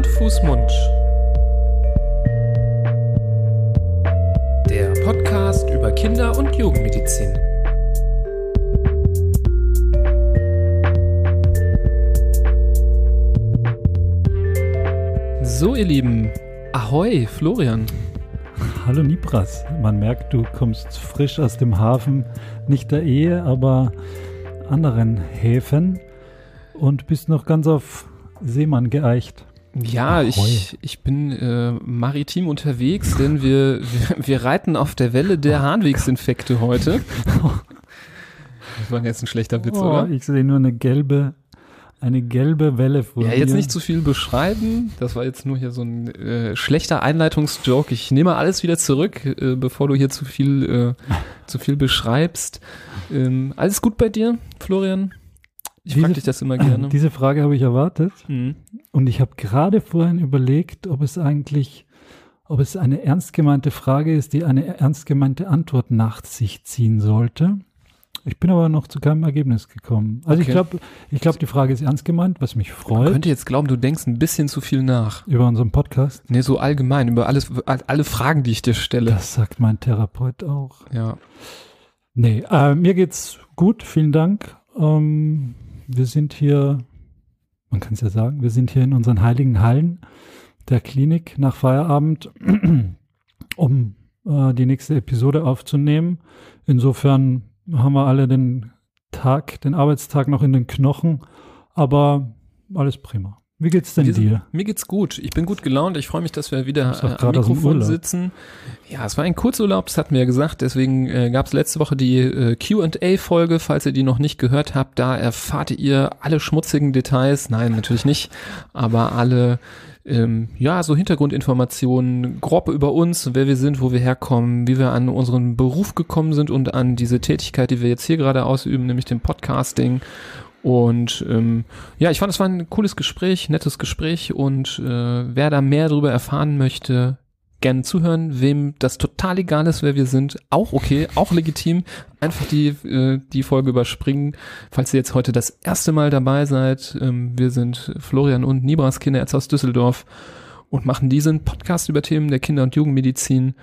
Hand, Fuß, Mund. Der Podcast über Kinder- und Jugendmedizin. So, ihr Lieben. Ahoi, Florian. Hallo Nibras. Man merkt, du kommst frisch aus dem Hafen, nicht der Ehe, aber anderen Häfen und bist noch ganz auf Seemann geeicht. Ja, ich, ich bin äh, maritim unterwegs, denn wir, wir, wir reiten auf der Welle der Harnwegsinfekte heute. Das war jetzt ein schlechter Witz, Oh, oder? ich sehe nur eine gelbe, eine gelbe Welle vor Ja, mir. jetzt nicht zu viel beschreiben. Das war jetzt nur hier so ein äh, schlechter Einleitungsjoke. Ich nehme alles wieder zurück, äh, bevor du hier zu viel, äh, zu viel beschreibst. Ähm, alles gut bei dir, Florian? Ich frage dich das immer gerne. Diese Frage habe ich erwartet Mhm. und ich habe gerade vorhin überlegt, ob es eigentlich, ob es eine ernst gemeinte Frage ist, die eine ernst gemeinte Antwort nach sich ziehen sollte. Ich bin aber noch zu keinem Ergebnis gekommen. Also ich Okay. glaube, ich glaube, die Frage ist ernst gemeint, was mich Man freut könnte jetzt glauben, du denkst ein bisschen zu viel nach. über unseren Podcast. Nee, so allgemein, über alles, alle Fragen, die ich dir stelle. Das sagt mein Therapeut auch. Ja. Nee, äh, mir geht's gut, vielen Dank. Ähm, wir sind hier, man kann es ja sagen, wir sind hier in unseren heiligen Hallen der Klinik nach Feierabend, um äh, die nächste Episode aufzunehmen. Insofern haben wir alle den Tag, den Arbeitstag noch in den Knochen, aber alles prima. Wie geht's denn sind- dir? Mir geht's gut. Ich bin gut gelaunt. Ich freue mich, dass wir wieder äh, am Mikrofon sitzen. Ja, es war ein Kurzurlaub, das hatten wir ja gesagt. Deswegen äh, gab es letzte Woche die äh, Q&A-Folge. Falls ihr die noch nicht gehört habt, da erfahrt ihr alle schmutzigen Details. Nein, natürlich nicht. Aber alle, ähm, ja, so Hintergrundinformationen, grob über uns, wer wir sind, wo wir herkommen, wie wir an unseren Beruf gekommen sind und an diese Tätigkeit, die wir jetzt hier gerade ausüben, nämlich dem Podcasting. Und ähm, ja, ich fand, es war ein cooles Gespräch, nettes Gespräch und äh, wer da mehr darüber erfahren möchte, gerne zuhören. Wem das total egal ist, wer wir sind, auch okay, auch legitim. Einfach die, äh, die Folge überspringen. Falls ihr jetzt heute das erste Mal dabei seid, ähm, wir sind Florian und Nibras Kinderärzte aus Düsseldorf und machen diesen Podcast über Themen der Kinder- und Jugendmedizin.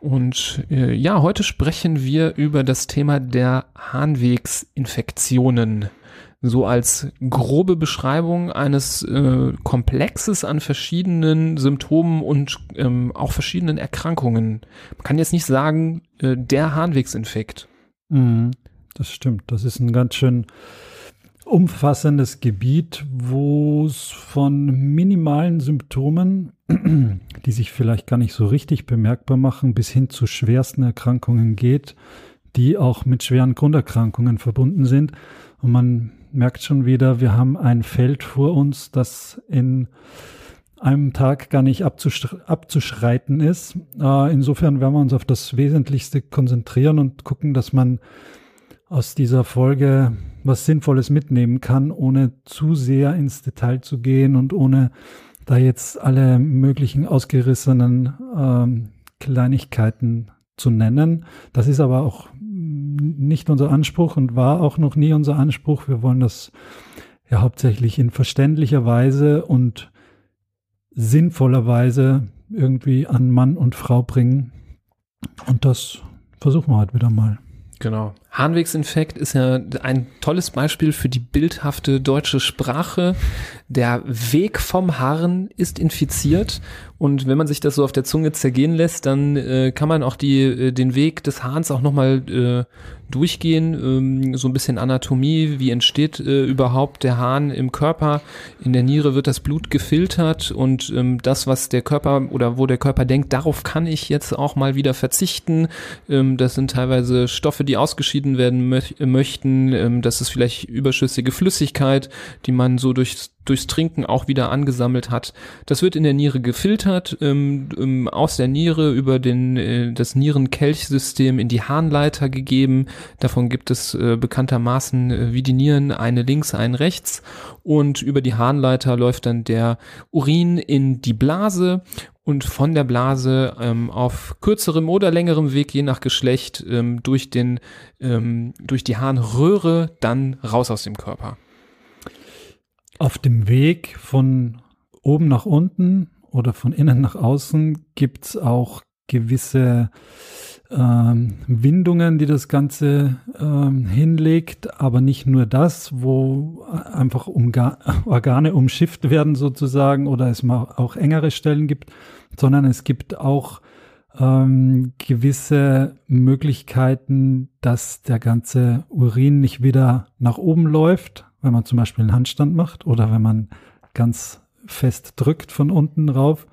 Und äh, ja, heute sprechen wir über das Thema der Harnwegsinfektionen so als grobe Beschreibung eines äh, Komplexes an verschiedenen Symptomen und ähm, auch verschiedenen Erkrankungen. Man kann jetzt nicht sagen, äh, der Harnwegsinfekt. Mhm, das stimmt. Das ist ein ganz schön umfassendes Gebiet, wo es von minimalen Symptomen, die sich vielleicht gar nicht so richtig bemerkbar machen, bis hin zu schwersten Erkrankungen geht, die auch mit schweren Grunderkrankungen verbunden sind. Und man merkt schon wieder, wir haben ein Feld vor uns, das in einem Tag gar nicht abzusch abzuschreiten ist. Äh, insofern werden wir uns auf das Wesentlichste konzentrieren und gucken, dass man aus dieser Folge was Sinnvolles mitnehmen kann, ohne zu sehr ins Detail zu gehen und ohne da jetzt alle möglichen ausgerissenen ähm, Kleinigkeiten zu nennen. Das ist aber auch nicht unser Anspruch und war auch noch nie unser Anspruch. Wir wollen das ja hauptsächlich in verständlicher Weise und sinnvoller Weise irgendwie an Mann und Frau bringen. Und das versuchen wir heute wieder mal. Genau. Harnwegsinfekt ist ja ein tolles Beispiel für die bildhafte deutsche Sprache. Der Weg vom Harn ist infiziert und wenn man sich das so auf der Zunge zergehen lässt, dann äh, kann man auch die, äh, den Weg des Hahns auch nochmal äh, durchgehen, ähm, so ein bisschen Anatomie, wie entsteht äh, überhaupt der Hahn im Körper. In der Niere wird das Blut gefiltert und ähm, das, was der Körper oder wo der Körper denkt, darauf kann ich jetzt auch mal wieder verzichten. Ähm, das sind teilweise Stoffe, die ausgeschieden werden möch möchten. Ähm, das ist vielleicht überschüssige Flüssigkeit, die man so durchs, durchs Trinken auch wieder angesammelt hat. Das wird in der Niere gefiltert, ähm, ähm, aus der Niere über den, äh, das Nierenkelchsystem in die Harnleiter gegeben. Davon gibt es äh, bekanntermaßen äh, wie die Nieren eine links, eine rechts. Und über die Harnleiter läuft dann der Urin in die Blase und von der Blase ähm, auf kürzerem oder längerem Weg, je nach Geschlecht, ähm, durch den, ähm, durch die Harnröhre dann raus aus dem Körper. Auf dem Weg von oben nach unten oder von innen nach außen gibt es auch gewisse ähm, Windungen, die das Ganze ähm, hinlegt, aber nicht nur das, wo einfach Umga Organe umschifft werden sozusagen oder es mal auch engere Stellen gibt, sondern es gibt auch ähm, gewisse Möglichkeiten, dass der ganze Urin nicht wieder nach oben läuft, wenn man zum Beispiel einen Handstand macht oder wenn man ganz fest drückt von unten rauf,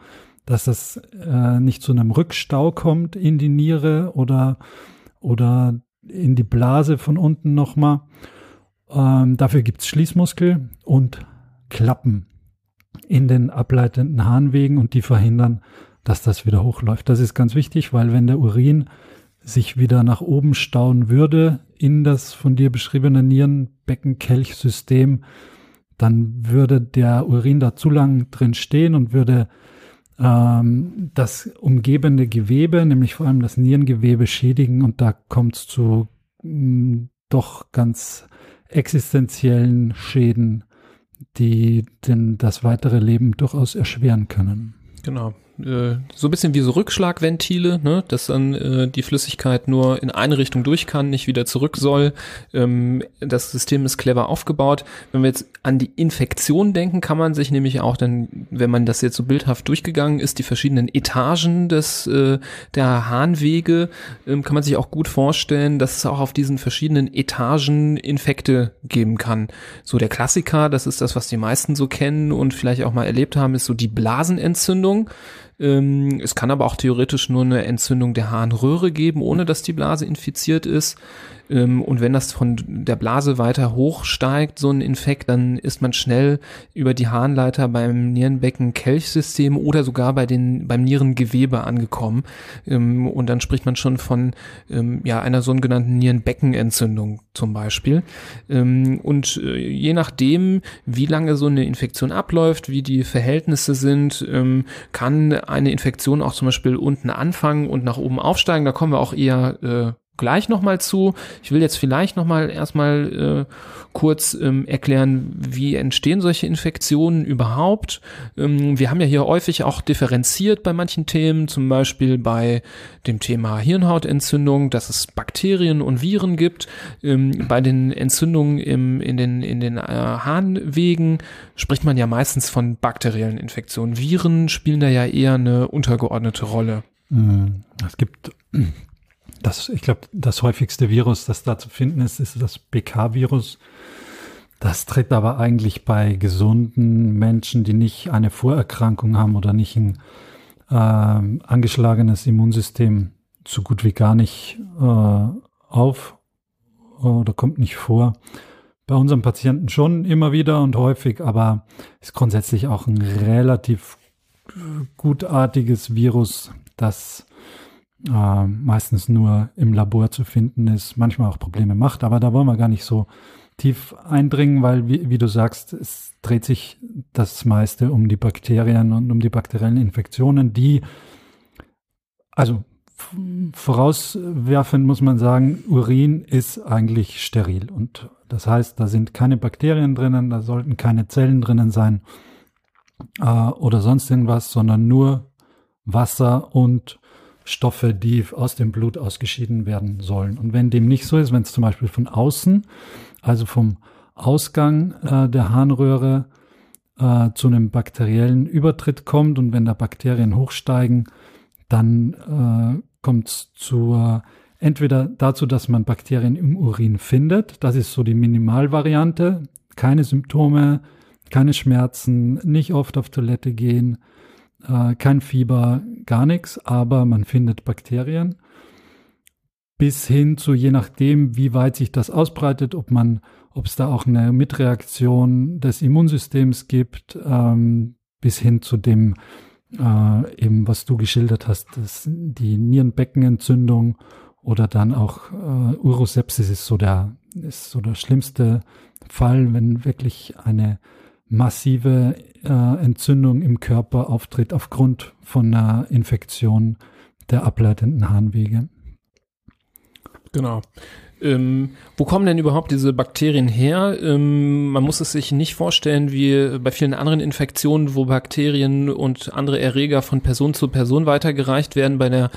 dass es äh, nicht zu einem Rückstau kommt in die Niere oder, oder in die Blase von unten nochmal. Ähm, dafür gibt's Schließmuskel und Klappen in den ableitenden Harnwegen und die verhindern, dass das wieder hochläuft. Das ist ganz wichtig, weil wenn der Urin sich wieder nach oben stauen würde in das von dir beschriebene Nierenbecken-Kelch-System, dann würde der Urin da zu lang drin stehen und würde ähm, das umgebende Gewebe, nämlich vor allem das Nierengewebe, schädigen und da kommt es zu mh, mm, doch ganz existenziellen Schäden, die denn das weitere Leben durchaus erschweren können. Genau. Äh, so ein bisschen wie so Rückschlagventile, ne? dass dann äh, die Flüssigkeit nur in eine Richtung durch kann, nicht wieder zurück soll. Ähm, das System ist clever aufgebaut. Wenn wir jetzt an die Infektion denken, kann man sich nämlich auch dann, wenn man das jetzt so bildhaft durchgegangen ist, die verschiedenen Etagen des äh, der Harnwege, ähm, kann man sich auch gut vorstellen, dass es auch auf diesen verschiedenen Etagen Infekte geben kann. So der Klassiker, das ist das, was die meisten so kennen und vielleicht auch mal erlebt haben, ist so die Blasenentzündung. Ähm, es kann aber auch theoretisch nur eine Entzündung der Harnröhre geben, ohne dass die Blase infiziert ist. Ähm, und wenn das von der Blase weiter hochsteigt, so ein Infekt, dann ist man schnell über die Harnleiter beim Nierenbecken-Kelchsystem oder sogar bei den, beim Nierengewebe angekommen. Ähm, und dann spricht man schon von ähm, ja, einer sogenannten Nierenbeckenentzündung zum Beispiel. und äh, je nachdem, wie lange so eine Infektion abläuft, wie die Verhältnisse sind, kann eine Infektion auch zum Beispiel unten anfangen und nach oben aufsteigen. Da kommen wir auch eher äh, gleich nochmal zu. Ich will jetzt vielleicht nochmal erstmal äh, kurz ähm, erklären, wie entstehen solche Infektionen überhaupt. Ähm, wir haben ja hier häufig auch differenziert bei manchen Themen, zum Beispiel bei dem Thema Hirnhautentzündung, dass es Bakterien und Viren gibt. Ähm, bei den Entzündungen im, in den, in den äh, Harnwegen spricht man ja meistens von bakteriellen Infektionen. Viren spielen da ja eher eine untergeordnete Rolle. Mhm. Es gibt das, ich glaube, das häufigste Virus, das da zu finden ist, ist das BK-Virus. Das tritt aber eigentlich bei gesunden Menschen, die nicht eine Vorerkrankung haben oder nicht ein äh, angeschlagenes Immunsystem, so gut wie gar nicht äh, auf oder kommt nicht vor. Bei unseren Patienten schon immer wieder und häufig, aber ist grundsätzlich auch ein relativ gutartiges Virus, das äh, meistens nur im Labor zu finden ist, manchmal auch Probleme macht, aber da wollen wir gar nicht so tief eindringen, weil, wie, wie du sagst, es dreht sich das meiste um die Bakterien und um die bakteriellen Infektionen, die, also vorauswerfend muss man sagen, Urin ist eigentlich steril. Und das heißt, da sind keine Bakterien drinnen, da sollten keine Zellen drinnen sein äh, oder sonst irgendwas, sondern nur Wasser und Stoffe, die aus dem Blut ausgeschieden werden sollen. Und wenn dem nicht so ist, wenn es zum Beispiel von außen, also vom Ausgang äh, der Harnröhre äh, zu einem bakteriellen Übertritt kommt und wenn da Bakterien hochsteigen, dann äh, kommt es zur entweder dazu, dass man Bakterien im Urin findet, das ist so die Minimalvariante, keine Symptome, keine Schmerzen, nicht oft auf Toilette gehen, äh, kein Fieber, gar nichts, aber man findet Bakterien. Bis hin zu, je nachdem, wie weit sich das ausbreitet, ob man, ob es da auch eine Mitreaktion des Immunsystems gibt, ähm, bis hin zu dem, äh, eben was du geschildert hast, das, die Nierenbeckenentzündung oder dann auch äh, Urosepsis ist so der, ist so der schlimmste Fall, wenn wirklich eine massive Entzündung im Körper auftritt aufgrund von einer Infektion der ableitenden Harnwege. Genau. Ähm, wo kommen denn überhaupt diese Bakterien her? Ähm, man muss es sich nicht vorstellen wie bei vielen anderen Infektionen, wo Bakterien und andere Erreger von Person zu Person weitergereicht werden. Bei der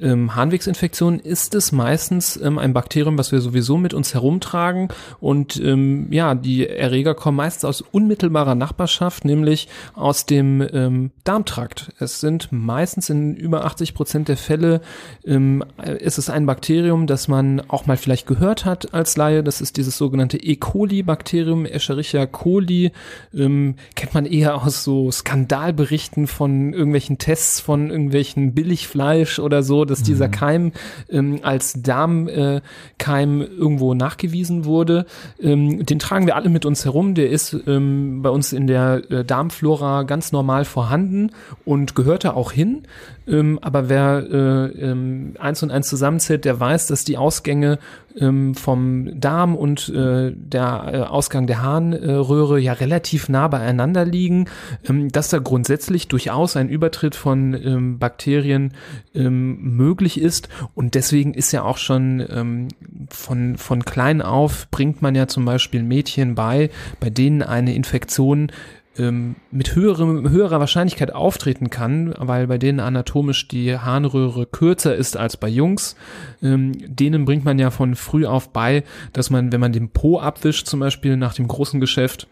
ähm, Harnwegsinfektion ist es meistens ähm, ein Bakterium, was wir sowieso mit uns herumtragen. Und ähm, ja, die Erreger kommen meistens aus unmittelbarer Nachbarschaft, nämlich aus dem ähm, Darmtrakt. Es sind meistens in über 80 Prozent der Fälle ähm, ist es ein Bakterium, das man auch mal vielleicht gehört hat als Laie. Das ist dieses sogenannte E. coli-Bakterium, Escherichia coli. Ähm, kennt man eher aus so Skandalberichten von irgendwelchen Tests von irgendwelchen Billigfleisch oder so dass dieser mhm. Keim ähm, als Darmkeim äh, irgendwo nachgewiesen wurde. Ähm, den tragen wir alle mit uns herum. Der ist ähm, bei uns in der äh, Darmflora ganz normal vorhanden und gehört da auch hin. Ähm, aber wer äh, ähm, eins und eins zusammenzählt, der weiß, dass die Ausgänge ähm, vom Darm und äh, der äh, Ausgang der Harnröhre ja relativ nah beieinander liegen, ähm, dass da grundsätzlich durchaus ein Übertritt von ähm, Bakterien ähm, möglich ist. Und deswegen ist ja auch schon ähm, von, von klein auf bringt man ja zum Beispiel Mädchen bei, bei denen eine Infektion ähm, mit höherem, höherer Wahrscheinlichkeit auftreten kann, weil bei denen anatomisch die Harnröhre kürzer ist als bei Jungs. Ähm, denen bringt man ja von früh auf bei, dass man, wenn man den Po abwischt, zum Beispiel nach dem großen Geschäft,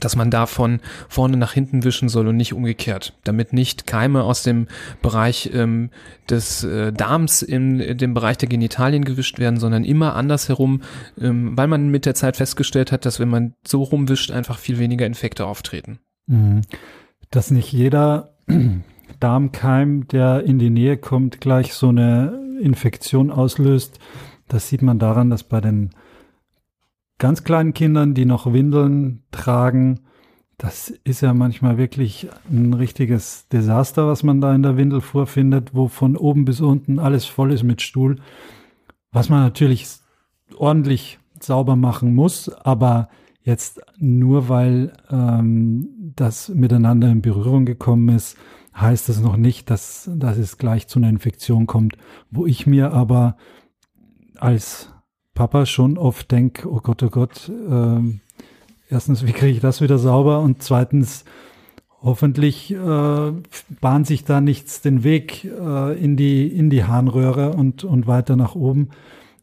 dass man davon vorne nach hinten wischen soll und nicht umgekehrt, damit nicht Keime aus dem Bereich ähm, des äh, Darms in, in dem Bereich der Genitalien gewischt werden, sondern immer andersherum, ähm, weil man mit der Zeit festgestellt hat, dass wenn man so rumwischt, einfach viel weniger Infekte auftreten. Mhm. Dass nicht jeder Darmkeim, der in die Nähe kommt, gleich so eine Infektion auslöst, das sieht man daran, dass bei den ganz kleinen Kindern, die noch Windeln tragen, das ist ja manchmal wirklich ein richtiges Desaster, was man da in der Windel vorfindet, wo von oben bis unten alles voll ist mit Stuhl, was man natürlich ordentlich sauber machen muss, aber jetzt nur weil ähm, das miteinander in Berührung gekommen ist, heißt das noch nicht, dass, dass es gleich zu einer Infektion kommt, wo ich mir aber als Papa schon oft denke, oh Gott, oh Gott, äh, erstens, wie kriege ich das wieder sauber? Und zweitens, hoffentlich äh, bahnt sich da nichts den Weg äh, in, die, in die Harnröhre und, und weiter nach oben.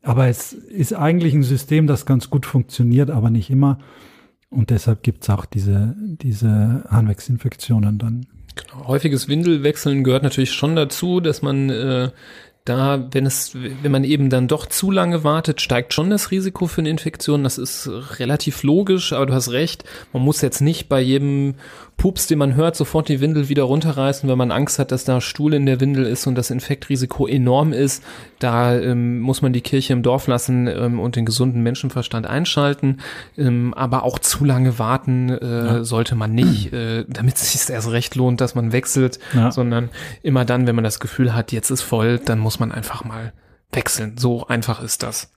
Aber es ist eigentlich ein System, das ganz gut funktioniert, aber nicht immer. Und deshalb gibt es auch diese, diese Harnwegsinfektionen dann. Genau. Häufiges Windelwechseln gehört natürlich schon dazu, dass man äh, da, wenn es, wenn man eben dann doch zu lange wartet, steigt schon das Risiko für eine Infektion. Das ist relativ logisch, aber du hast recht. Man muss jetzt nicht bei jedem Pups, den man hört, sofort die Windel wieder runterreißen, wenn man Angst hat, dass da Stuhl in der Windel ist und das Infektrisiko enorm ist. Da ähm, muss man die Kirche im Dorf lassen ähm, und den gesunden Menschenverstand einschalten. Ähm, aber auch zu lange warten äh, ja. sollte man nicht, äh, damit es sich erst recht lohnt, dass man wechselt, ja. sondern immer dann, wenn man das Gefühl hat, jetzt ist voll, dann muss man einfach mal wechseln. So einfach ist das.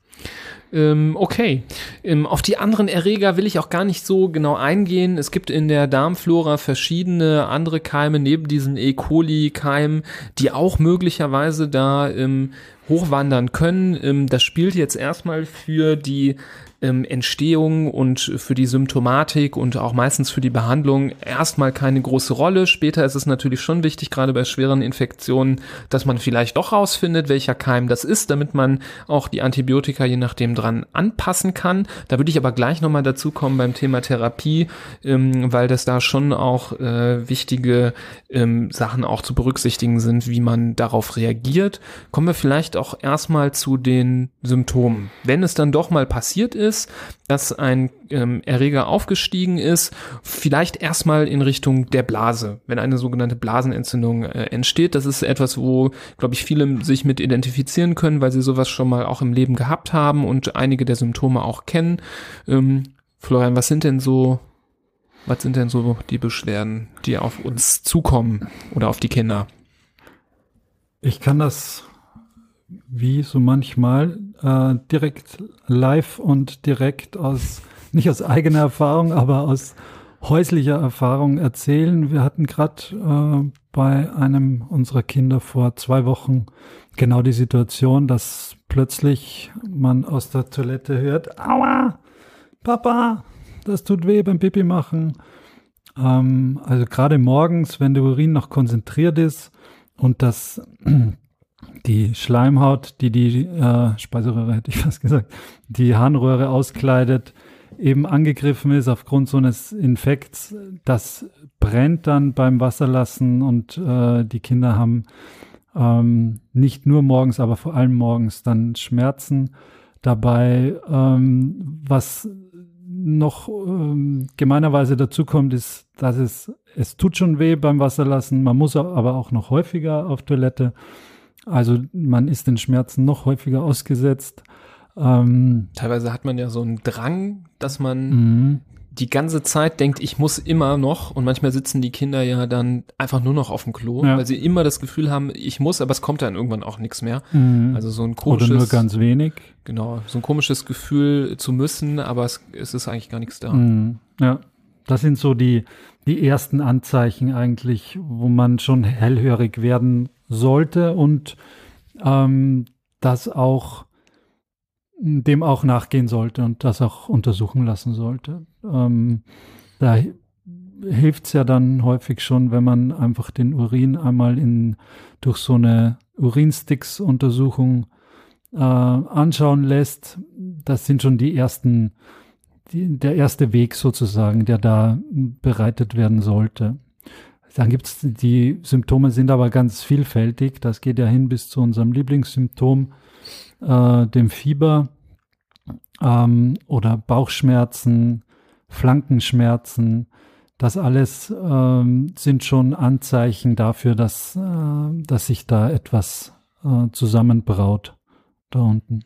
Ähm, okay. Ähm, auf die anderen Erreger will ich auch gar nicht so genau eingehen. Es gibt in der Darmflora verschiedene andere Keime neben diesen E. coli-Keimen, die auch möglicherweise da ähm, hochwandern können. Ähm, das spielt jetzt erstmal für die ähm, Entstehung und für die Symptomatik und auch meistens für die Behandlung erstmal keine große Rolle. Später ist es natürlich schon wichtig, gerade bei schweren Infektionen, dass man vielleicht doch rausfindet, welcher Keim das ist, damit man auch die Antibiotika je nachdem dran anpassen kann. Da würde ich aber gleich nochmal dazu kommen beim Thema Therapie, ähm, weil das da schon auch äh, wichtige ähm, Sachen auch zu berücksichtigen sind, wie man darauf reagiert. Kommen wir vielleicht auch erstmal zu den Symptomen. Wenn es dann doch mal passiert ist, ist, dass ein ähm, Erreger aufgestiegen ist, vielleicht erstmal in Richtung der Blase, wenn eine sogenannte Blasenentzündung äh, entsteht. Das ist etwas, wo, glaube ich, viele sich mit identifizieren können, weil sie sowas schon mal auch im Leben gehabt haben und einige der Symptome auch kennen. Ähm, Florian, was sind denn so was sind denn so die Beschwerden, die auf uns zukommen oder auf die Kinder? Ich kann das wie so manchmal äh, direkt live und direkt aus, nicht aus eigener Erfahrung, aber aus häuslicher Erfahrung erzählen. Wir hatten gerade äh, bei einem unserer Kinder vor zwei Wochen genau die Situation, dass plötzlich man aus der Toilette hört, aua, Papa, das tut weh beim Pipi machen. Ähm, also gerade morgens, wenn der Urin noch konzentriert ist und das die Schleimhaut, die die äh, Speiseröhre, hätte ich fast gesagt, die Harnröhre auskleidet, eben angegriffen ist aufgrund so eines Infekts, das brennt dann beim Wasserlassen und äh, die Kinder haben ähm, nicht nur morgens, aber vor allem morgens dann Schmerzen dabei. Ähm, was noch ähm, gemeinerweise dazu kommt, ist, dass es, es tut schon weh beim Wasserlassen, man muss aber auch noch häufiger auf Toilette. Also man ist den Schmerzen noch häufiger ausgesetzt. Ähm, Teilweise hat man ja so einen Drang, dass man mhm. die ganze Zeit denkt, ich muss immer noch und manchmal sitzen die Kinder ja dann einfach nur noch auf dem Klo, ja. weil sie immer das Gefühl haben, ich muss, aber es kommt dann irgendwann auch nichts mehr. Mhm. Also so ein komisches oder nur ganz wenig. Genau, so ein komisches Gefühl zu müssen, aber es, es ist eigentlich gar nichts da. Mhm. Ja, das sind so die die ersten Anzeichen eigentlich, wo man schon hellhörig werden sollte und ähm, das auch dem auch nachgehen sollte und das auch untersuchen lassen sollte. Ähm, da hilft es ja dann häufig schon, wenn man einfach den Urin einmal in, durch so eine Urinsticks-Untersuchung äh, anschauen lässt. Das sind schon die ersten, die, der erste Weg sozusagen, der da bereitet werden sollte. Dann gibt's die Symptome sind aber ganz vielfältig. Das geht ja hin bis zu unserem Lieblingssymptom, äh, dem Fieber ähm, oder Bauchschmerzen, Flankenschmerzen. Das alles ähm, sind schon Anzeichen dafür, dass, äh, dass sich da etwas äh, zusammenbraut da unten.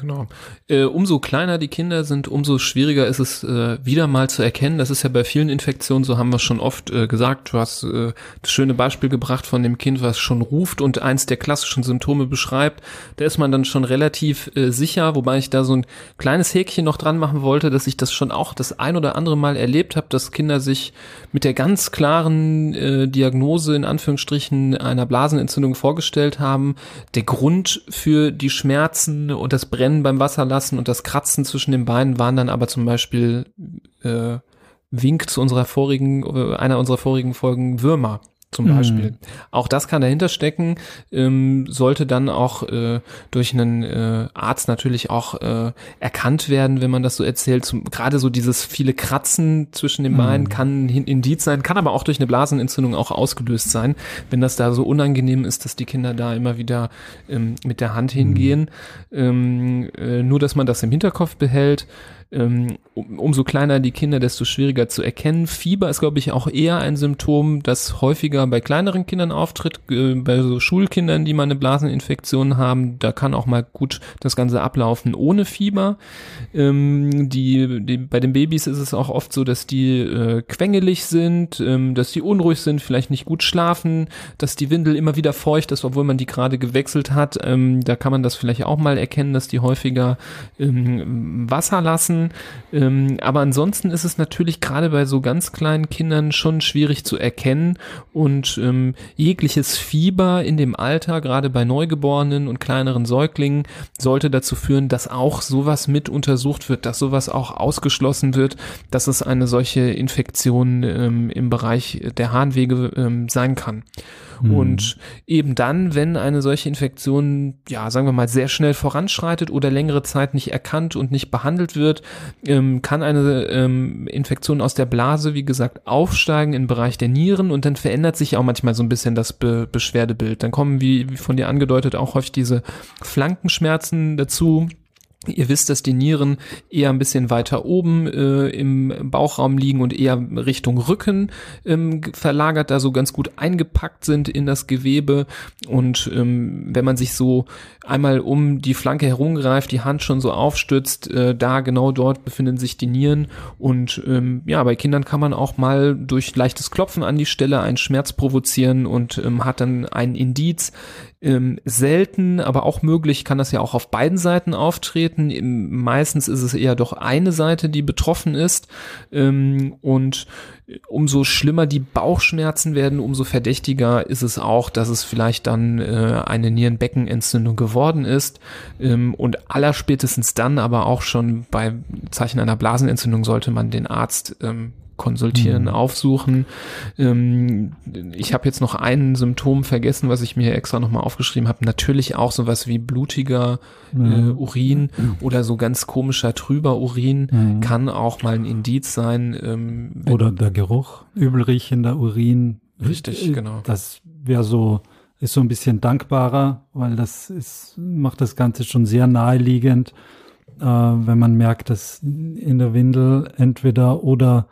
Genau. Äh, umso kleiner die Kinder sind, umso schwieriger ist es äh, wieder mal zu erkennen. Das ist ja bei vielen Infektionen, so haben wir schon oft äh, gesagt. Du hast äh, das schöne Beispiel gebracht von dem Kind, was schon ruft und eins der klassischen Symptome beschreibt. Da ist man dann schon relativ äh, sicher, wobei ich da so ein kleines Häkchen noch dran machen wollte, dass ich das schon auch das ein oder andere Mal erlebt habe, dass Kinder sich mit der ganz klaren äh, Diagnose in Anführungsstrichen einer Blasenentzündung vorgestellt haben. Der Grund für die Schmerzen und das Brennen Rennen beim Wasserlassen und das Kratzen zwischen den Beinen waren dann aber zum Beispiel äh, Wink zu unserer vorigen, äh, einer unserer vorigen Folgen Würmer zum mhm. Beispiel. Mhm. Auch das kann dahinter stecken, ähm, sollte dann auch äh, durch einen äh, Arzt natürlich auch äh, erkannt werden, wenn man das so erzählt. Zum, gerade so dieses viele Kratzen zwischen den Beinen mhm. kann ein Indiz sein, kann aber auch durch eine Blasenentzündung auch ausgelöst sein, wenn das da so unangenehm ist, dass die Kinder da immer wieder ähm, mit der Hand hingehen. Mhm. Ähm, äh, nur, dass man das im Hinterkopf behält ähm, um, umso kleiner die Kinder, desto schwieriger zu erkennen. Fieber ist, glaube ich, auch eher ein Symptom, das häufiger bei kleineren Kindern auftritt, äh, bei so Schulkindern, die mal eine Blaseninfektion haben. Da kann auch mal gut das Ganze ablaufen ohne Fieber. Ähm, die, die, bei den Babys ist es auch oft so, dass die äh, quengelig sind, ähm, dass die unruhig sind, vielleicht nicht gut schlafen, dass die Windel immer wieder feucht ist, obwohl man die gerade gewechselt hat. Ähm, da kann man das vielleicht auch mal erkennen, dass die häufiger ähm, Wasser lassen lassen. Ähm, aber ansonsten ist es natürlich gerade bei so ganz kleinen Kindern schon schwierig zu erkennen und ähm, jegliches Fieber in dem Alter, gerade bei Neugeborenen und kleineren Säuglingen, sollte dazu führen, dass auch sowas mit untersucht wird, dass sowas auch ausgeschlossen wird, dass es eine solche Infektion ähm, im Bereich der Harnwege ähm, sein kann. Mhm. Und eben dann, wenn eine solche Infektion, ja, sagen wir mal, sehr schnell voranschreitet oder längere Zeit nicht erkannt und nicht behandelt wird, ähm, kann eine ähm, Infektion aus der Blase, wie gesagt, aufsteigen im Bereich der Nieren und dann verändert sich auch manchmal so ein bisschen das Be Beschwerdebild. Dann kommen, wie, wie von dir angedeutet, auch häufig diese Flankenschmerzen dazu Ihr wisst, dass die Nieren eher ein bisschen weiter oben äh, im Bauchraum liegen und eher Richtung Rücken ähm, verlagert, da so ganz gut eingepackt sind in das Gewebe. Und ähm, wenn man sich so einmal um die Flanke herumgreift, die Hand schon so aufstützt, äh, da genau dort befinden sich die Nieren. Und ähm, ja, bei Kindern kann man auch mal durch leichtes Klopfen an die Stelle einen Schmerz provozieren und ähm, hat dann ein Indiz. Ähm, selten, aber auch möglich kann das ja auch auf beiden Seiten auftreten. Meistens ist es eher doch eine Seite, die betroffen ist. Ähm, und umso schlimmer die Bauchschmerzen werden, umso verdächtiger ist es auch, dass es vielleicht dann äh, eine Nierenbeckenentzündung geworden ist. Ähm, und allerspätestens dann aber auch schon bei Zeichen einer Blasenentzündung sollte man den Arzt ähm, konsultieren, mhm. aufsuchen. Ähm, ich habe jetzt noch ein Symptom vergessen, was ich mir extra nochmal aufgeschrieben habe. Natürlich auch sowas wie blutiger mhm. äh, Urin mhm. oder so ganz komischer trüber Urin mhm. kann auch mal ein Indiz sein. Ähm, oder der Geruch, übelriechender Urin. Richtig, genau. Das wäre so ist so ein bisschen dankbarer, weil das ist, macht das Ganze schon sehr naheliegend, äh, wenn man merkt, dass in der Windel entweder oder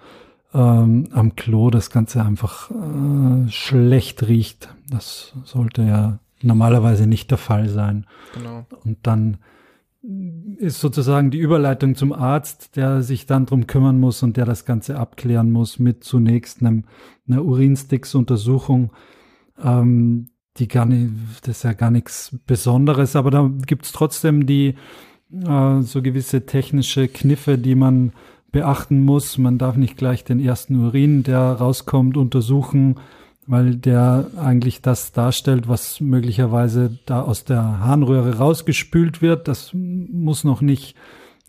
ähm, am Klo das Ganze einfach äh, schlecht riecht. Das sollte ja normalerweise nicht der Fall sein. Genau. Und dann ist sozusagen die Überleitung zum Arzt, der sich dann drum kümmern muss und der das Ganze abklären muss mit zunächst einem, einer Urinsticksuntersuchung. Ähm, die gar nicht, das ist ja gar nichts Besonderes, aber da gibt's trotzdem die äh, so gewisse technische Kniffe, die man beachten muss. Man darf nicht gleich den ersten Urin, der rauskommt, untersuchen, weil der eigentlich das darstellt, was möglicherweise da aus der Harnröhre rausgespült wird. Das muss noch nicht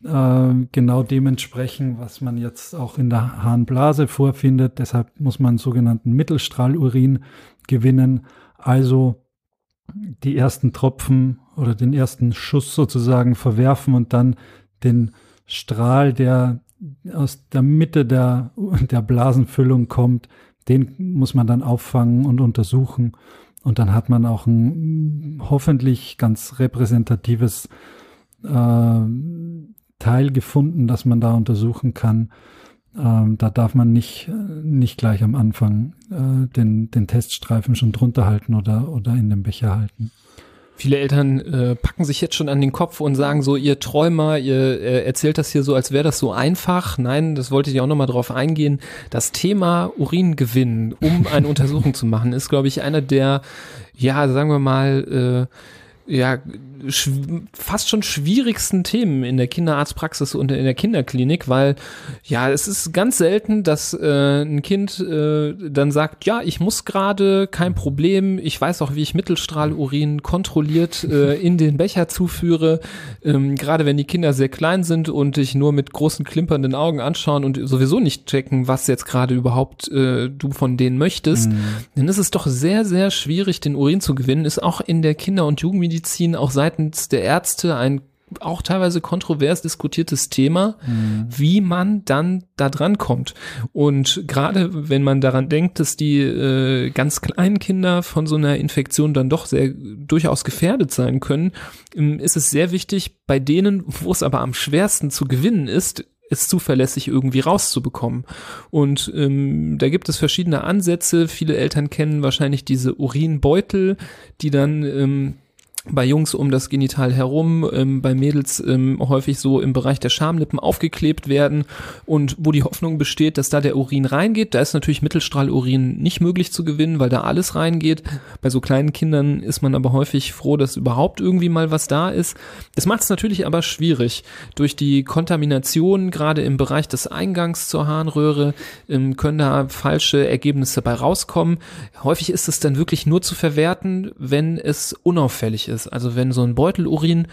äh, genau dem entsprechen, was man jetzt auch in der Harnblase vorfindet. Deshalb muss man sogenannten Mittelstrahlurin gewinnen. Also die ersten Tropfen oder den ersten Schuss sozusagen verwerfen und dann den Strahl, der aus der Mitte der, der Blasenfüllung kommt, den muss man dann auffangen und untersuchen. Und dann hat man auch ein hoffentlich ganz repräsentatives äh, Teil gefunden, das man da untersuchen kann. Ähm, da darf man nicht, nicht gleich am Anfang äh, den, den Teststreifen schon drunter halten oder, oder in dem Becher halten. Viele Eltern äh, packen sich jetzt schon an den Kopf und sagen so, ihr Träumer, ihr äh, erzählt das hier so, als wäre das so einfach. Nein, das wollte ich auch nochmal drauf eingehen. Das Thema Uringewinn, um eine Untersuchung zu machen, ist, glaube ich, einer der, ja, sagen wir mal, äh, ja, fast schon schwierigsten Themen in der Kinderarztpraxis und in der Kinderklinik, weil ja, es ist ganz selten, dass äh, ein Kind äh, dann sagt, ja, ich muss gerade, kein Problem, ich weiß auch, wie ich Mittelstrahlurin kontrolliert äh, in den Becher zuführe, ähm, gerade wenn die Kinder sehr klein sind und dich nur mit großen klimpernden Augen anschauen und sowieso nicht checken, was jetzt gerade überhaupt äh, du von denen möchtest, mhm. dann ist es doch sehr, sehr schwierig, den Urin zu gewinnen, ist auch in der Kinder- und Jugendmedizin auch seit seitens der Ärzte ein auch teilweise kontrovers diskutiertes Thema, mhm. wie man dann da dran kommt. Und gerade wenn man daran denkt, dass die äh, ganz kleinen Kinder von so einer Infektion dann doch sehr durchaus gefährdet sein können, ähm, ist es sehr wichtig, bei denen, wo es aber am schwersten zu gewinnen ist, es zuverlässig irgendwie rauszubekommen. Und ähm, da gibt es verschiedene Ansätze. Viele Eltern kennen wahrscheinlich diese Urinbeutel, die dann ähm, bei Jungs um das Genital herum, ähm, bei Mädels ähm, häufig so im Bereich der Schamlippen aufgeklebt werden und wo die Hoffnung besteht, dass da der Urin reingeht. Da ist natürlich Mittelstrahlurin nicht möglich zu gewinnen, weil da alles reingeht. Bei so kleinen Kindern ist man aber häufig froh, dass überhaupt irgendwie mal was da ist. Das macht es natürlich aber schwierig. Durch die Kontamination, gerade im Bereich des Eingangs zur Harnröhre, ähm, können da falsche Ergebnisse bei rauskommen. Häufig ist es dann wirklich nur zu verwerten, wenn es unauffällig ist ist. Also wenn so ein Beutelurin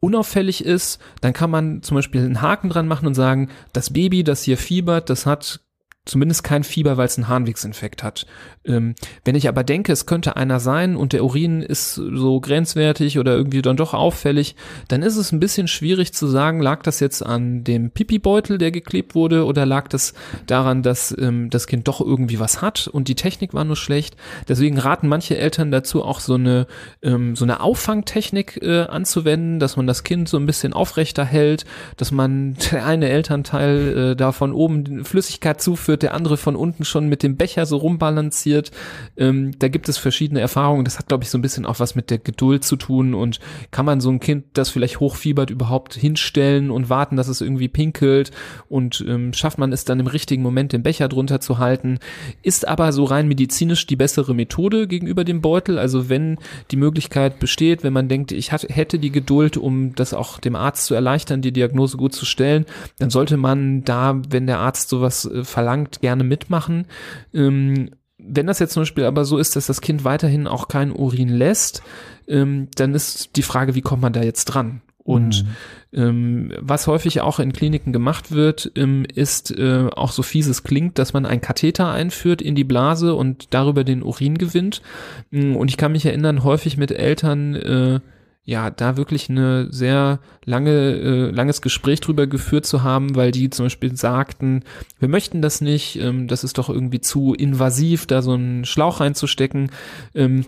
unauffällig ist, dann kann man zum Beispiel einen Haken dran machen und sagen, das Baby, das hier fiebert, das hat zumindest kein Fieber, weil es einen Harnwegsinfekt hat. Ähm, wenn ich aber denke, es könnte einer sein und der Urin ist so grenzwertig oder irgendwie dann doch auffällig, dann ist es ein bisschen schwierig zu sagen, lag das jetzt an dem Pipi-Beutel, der geklebt wurde, oder lag das daran, dass ähm, das Kind doch irgendwie was hat und die Technik war nur schlecht. Deswegen raten manche Eltern dazu, auch so eine ähm, so eine Auffangtechnik äh, anzuwenden, dass man das Kind so ein bisschen aufrechter hält, dass man der eine Elternteil äh, da von oben Flüssigkeit zuführt hochführt, der andere von unten schon mit dem Becher so rumbalanciert. Ähm, da gibt es verschiedene Erfahrungen. Das hat, glaube ich, so ein bisschen auch was mit der Geduld zu tun. Und kann man so ein Kind, das vielleicht hochfiebert, überhaupt hinstellen und warten, dass es irgendwie pinkelt? Und ähm, schafft man es dann im richtigen Moment, den Becher drunter zu halten? Ist aber so rein medizinisch die bessere Methode gegenüber dem Beutel. Also wenn die Möglichkeit besteht, wenn man denkt, ich hat, hätte die Geduld, um das auch dem Arzt zu erleichtern, die Diagnose gut zu stellen, dann sollte man da, wenn der Arzt sowas äh, verlangt, gerne mitmachen. Ähm, wenn das jetzt zum Beispiel aber so ist, dass das Kind weiterhin auch kein Urin lässt, ähm, dann ist die Frage, wie kommt man da jetzt dran? Und mhm. ähm, was häufig auch in Kliniken gemacht wird, ähm, ist äh, auch so fies es klingt, dass man ein Katheter einführt in die Blase und darüber den Urin gewinnt. Mm, und ich kann mich erinnern, häufig mit Eltern, äh, ja, da wirklich eine sehr lange, äh, langes Gespräch drüber geführt zu haben, weil die zum Beispiel sagten, wir möchten das nicht, ähm, das ist doch irgendwie zu invasiv, da so einen Schlauch reinzustecken. Ähm,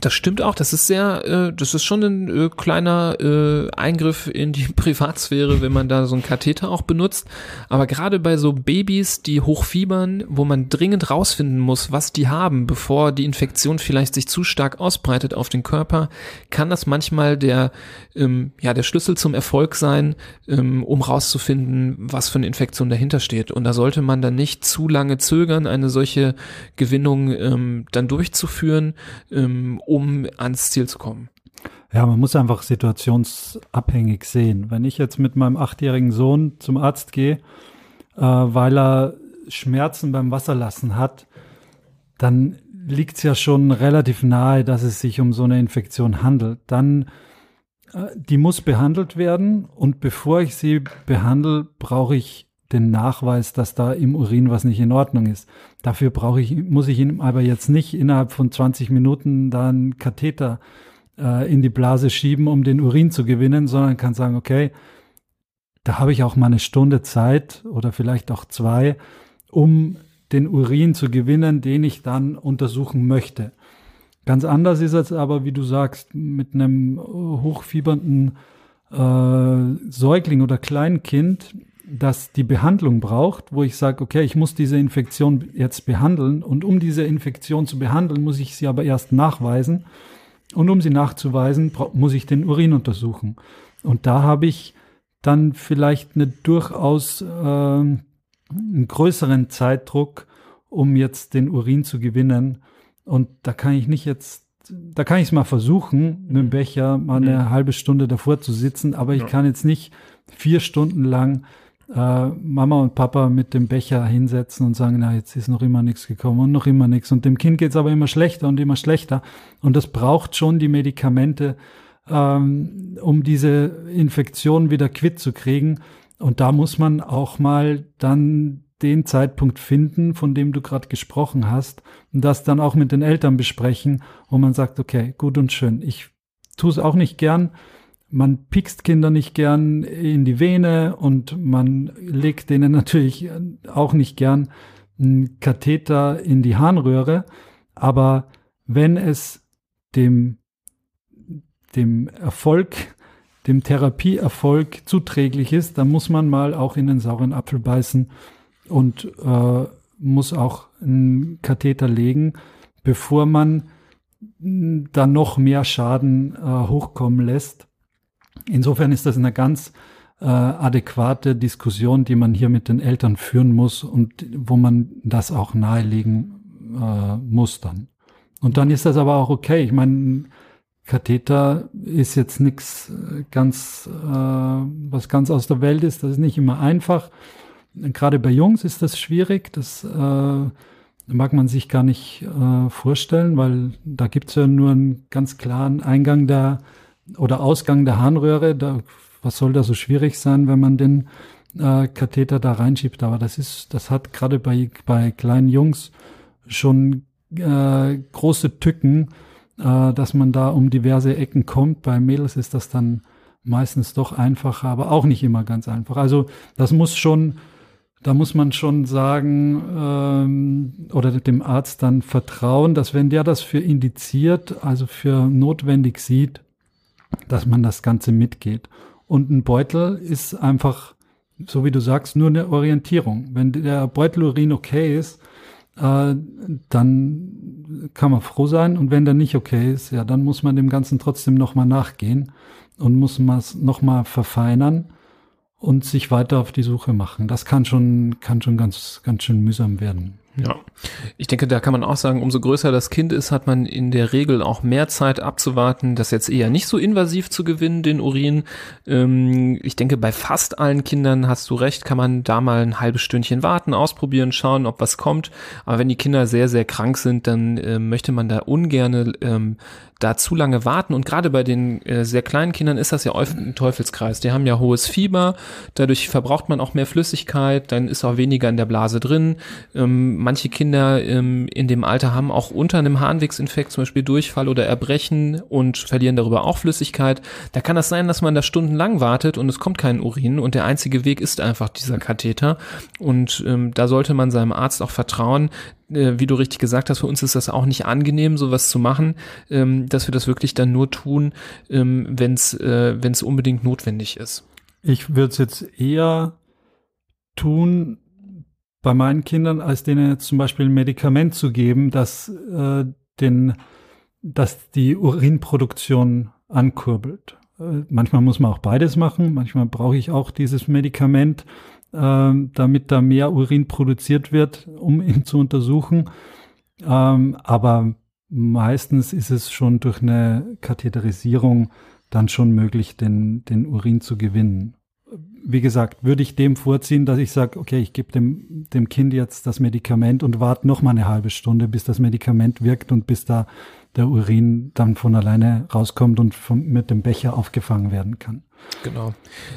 das stimmt auch. Das ist sehr, äh, das ist schon ein äh, kleiner äh, Eingriff in die Privatsphäre, wenn man da so einen Katheter auch benutzt. Aber gerade bei so Babys, die hochfiebern, wo man dringend rausfinden muss, was die haben, bevor die Infektion vielleicht sich zu stark ausbreitet auf den Körper, kann das manchmal der, ähm, ja, der Schlüssel zum Erfolg sein, ähm, um rauszufinden, was für eine Infektion dahinter steht. Und da sollte man dann nicht zu lange zögern, eine solche Gewinnung ähm, dann durchzuführen. Ähm, um ans Ziel zu kommen. Ja, man muss einfach situationsabhängig sehen. Wenn ich jetzt mit meinem achtjährigen Sohn zum Arzt gehe, äh, weil er Schmerzen beim Wasserlassen hat, dann liegt es ja schon relativ nahe, dass es sich um so eine Infektion handelt. Dann, äh, die muss behandelt werden und bevor ich sie behandle, brauche ich den Nachweis, dass da im Urin was nicht in Ordnung ist. Dafür brauche ich, muss ich ihm aber jetzt nicht innerhalb von 20 Minuten da einen Katheter äh, in die Blase schieben, um den Urin zu gewinnen, sondern kann sagen, okay, da habe ich auch mal eine Stunde Zeit oder vielleicht auch zwei, um den Urin zu gewinnen, den ich dann untersuchen möchte. Ganz anders ist es aber, wie du sagst, mit einem hochfiebernden äh, Säugling oder Kleinkind das die Behandlung braucht, wo ich sage, okay, ich muss diese Infektion jetzt behandeln und um diese Infektion zu behandeln, muss ich sie aber erst nachweisen und um sie nachzuweisen, muss ich den Urin untersuchen. Und da habe ich dann vielleicht eine durchaus äh, einen größeren Zeitdruck, um jetzt den Urin zu gewinnen. Und da kann ich nicht jetzt, da kann ich es mal versuchen, mit dem Becher mal eine mhm. halbe Stunde davor zu sitzen, aber ich ja. kann jetzt nicht vier Stunden lang äh, Mama und Papa mit dem Becher hinsetzen und sagen, na, jetzt ist noch immer nichts gekommen und noch immer nichts. Und dem Kind geht's aber immer schlechter und immer schlechter. Und das braucht schon die Medikamente, ähm, um diese Infektion wieder quitt zu kriegen. Und da muss man auch mal dann den Zeitpunkt finden, von dem du gerade gesprochen hast, und das dann auch mit den Eltern besprechen, wo man sagt, okay, gut und schön. Ich tue es auch nicht gern, man piekst Kinder nicht gern in die Vene und man legt denen natürlich auch nicht gern einen Katheter in die Harnröhre. Aber wenn es dem, dem Erfolg, dem Therapieerfolg zuträglich ist, dann muss man mal auch in den sauren Apfel beißen und äh, muss auch einen Katheter legen, bevor man dann noch mehr Schaden äh, hochkommen lässt. Insofern ist das eine ganz äh, adäquate Diskussion, die man hier mit den Eltern führen muss und wo man das auch nahelegen äh, muss dann. Und dann ist das aber auch okay. Ich meine, Katheter ist jetzt nichts äh, ganz, äh, was ganz aus der Welt ist. Das ist nicht immer einfach. Gerade bei Jungs ist das schwierig. Das äh, mag man sich gar nicht äh, vorstellen, weil da gibt es ja nur einen ganz klaren Eingang der oder Ausgang der Harnröhre, da, was soll da so schwierig sein, wenn man den äh, Katheter da reinschiebt? Aber das ist, das hat gerade bei, bei kleinen Jungs schon äh, große Tücken, äh, dass man da um diverse Ecken kommt. Bei Mädels ist das dann meistens doch einfacher, aber auch nicht immer ganz einfach. Also das muss schon, da muss man schon sagen ähm, oder dem Arzt dann vertrauen, dass wenn der das für indiziert, also für notwendig sieht, dass man das Ganze mitgeht. Und ein Beutel ist einfach so wie du sagst, nur eine Orientierung. Wenn der Beutelurin okay ist, äh, dann kann man froh sein. Und wenn der nicht okay ist, ja, dann muss man dem Ganzen trotzdem nochmal nachgehen und muss man es nochmal verfeinern und sich weiter auf die Suche machen. Das kann schon, kann schon ganz, ganz schön mühsam werden. Ja, ich denke, da kann man auch sagen, umso größer das Kind ist, hat man in der Regel auch mehr Zeit abzuwarten, das jetzt eher nicht so invasiv zu gewinnen, den Urin. Ähm, ich denke, bei fast allen Kindern hast du recht, kann man da mal ein halbes Stündchen warten, ausprobieren, schauen, ob was kommt. Aber wenn die Kinder sehr, sehr krank sind, dann äh, möchte man da ungerne ähm, da zu lange warten. Und gerade bei den äh, sehr kleinen Kindern ist das ja oft ein Teufelskreis. Die haben ja hohes Fieber, dadurch verbraucht man auch mehr Flüssigkeit, dann ist auch weniger in der Blase drin. Ähm, manche Kinder ähm, in dem Alter haben auch unter einem Harnwegsinfekt zum Beispiel Durchfall oder Erbrechen und verlieren darüber auch Flüssigkeit. Da kann das sein, dass man da stundenlang wartet und es kommt kein Urin und der einzige Weg ist einfach dieser Katheter. Und ähm, da sollte man seinem Arzt auch vertrauen, äh, wie du richtig gesagt hast, für uns ist das auch nicht angenehm, sowas zu machen, ähm, dass wir das wirklich dann nur tun, ähm, wenn es äh, unbedingt notwendig ist. Ich würde es jetzt eher tun bei meinen Kindern, als denen jetzt zum Beispiel ein Medikament zu geben, das äh, den, dass die Urinproduktion ankurbelt. Äh, manchmal muss man auch beides machen. Manchmal brauche ich auch dieses Medikament, ähm, damit da mehr Urin produziert wird, um ihn zu untersuchen. Ähm, aber meistens ist es schon durch eine Katheterisierung dann schon möglich, den, den Urin zu gewinnen. Wie gesagt, würde ich dem vorziehen, dass ich sage, okay, ich gebe dem, dem Kind jetzt das Medikament und warte noch mal eine halbe Stunde, bis das Medikament wirkt und bis da der Urin dann von alleine rauskommt und vom, mit dem Becher aufgefangen werden kann. Genau.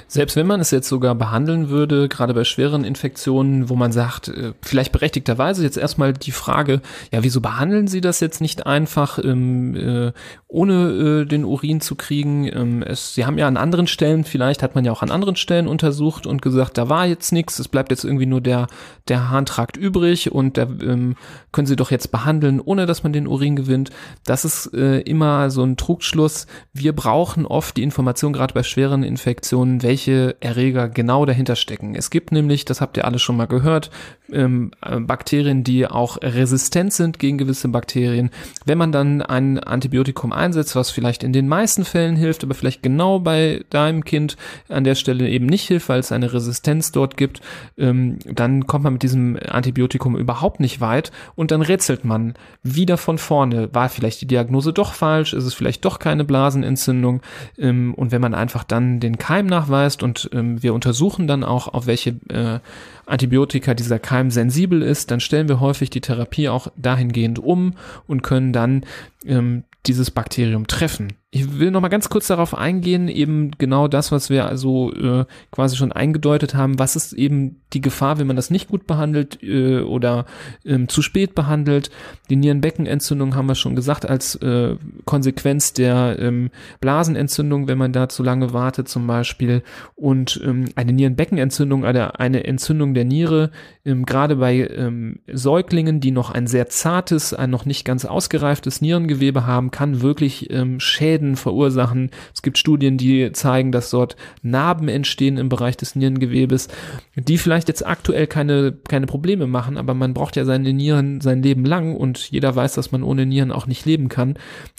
Selbst wenn man es jetzt sogar behandeln würde, gerade bei schweren Infektionen, wo man sagt, äh, vielleicht berechtigterweise jetzt erstmal die Frage, ja, wieso behandeln Sie das jetzt nicht einfach, ähm, äh, ohne äh, den Urin zu kriegen? Ähm, es, Sie haben ja an anderen Stellen, vielleicht hat man ja auch an anderen Stellen untersucht und gesagt, da war jetzt nichts, es bleibt jetzt irgendwie nur der, der Harntrakt übrig und da ähm, können Sie doch jetzt behandeln, ohne dass man den Urin gewinnt. Das ist äh, immer so ein Trugschluss. Wir brauchen oft die Information, gerade bei schweren schweren Infektionen, welche Erreger genau dahinter stecken. Es gibt nämlich, das habt ihr alle schon mal gehört, ähm, äh, Bakterien, die auch resistent sind gegen gewisse Bakterien. Wenn man dann ein Antibiotikum einsetzt, was vielleicht in den meisten Fällen hilft, aber vielleicht genau bei deinem Kind an der Stelle eben nicht hilft, weil es eine Resistenz dort gibt, ähm, dann kommt man mit diesem Antibiotikum überhaupt nicht weit und dann rätselt man wieder von vorne. War vielleicht die Diagnose doch falsch? Ist es vielleicht doch keine Blasenentzündung? Ähm, und wenn man einfach dann dann den Keim nachweist und ähm, wir untersuchen dann auch, auf welche äh, Antibiotika dieser Keim sensibel ist, dann stellen wir häufig die Therapie auch dahingehend um und können dann ähm, dieses Bakterium treffen. Ich will noch mal ganz kurz darauf eingehen, eben genau das, was wir also äh, quasi schon eingedeutet haben. Was ist eben die Gefahr, wenn man das nicht gut behandelt äh, oder ähm, zu spät behandelt? Die Nierenbeckenentzündung haben wir schon gesagt als äh, Konsequenz der ähm, Blasenentzündung, wenn man da zu lange wartet zum Beispiel. Und ähm, eine Nierenbeckenentzündung, eine, eine Entzündung der Niere, ähm, gerade bei ähm, Säuglingen, die noch ein sehr zartes, ein noch nicht ganz ausgereiftes Nierengewebe haben, kann wirklich ähm, Schäden Schäden verursachen. Es gibt Studien, die zeigen, dass dort Narben entstehen im Bereich des Nierengewebes, die vielleicht jetzt aktuell keine, keine Probleme machen, aber man braucht ja seine Nieren sein Leben lang und jeder weiß, dass man ohne Nieren auch nicht leben kann.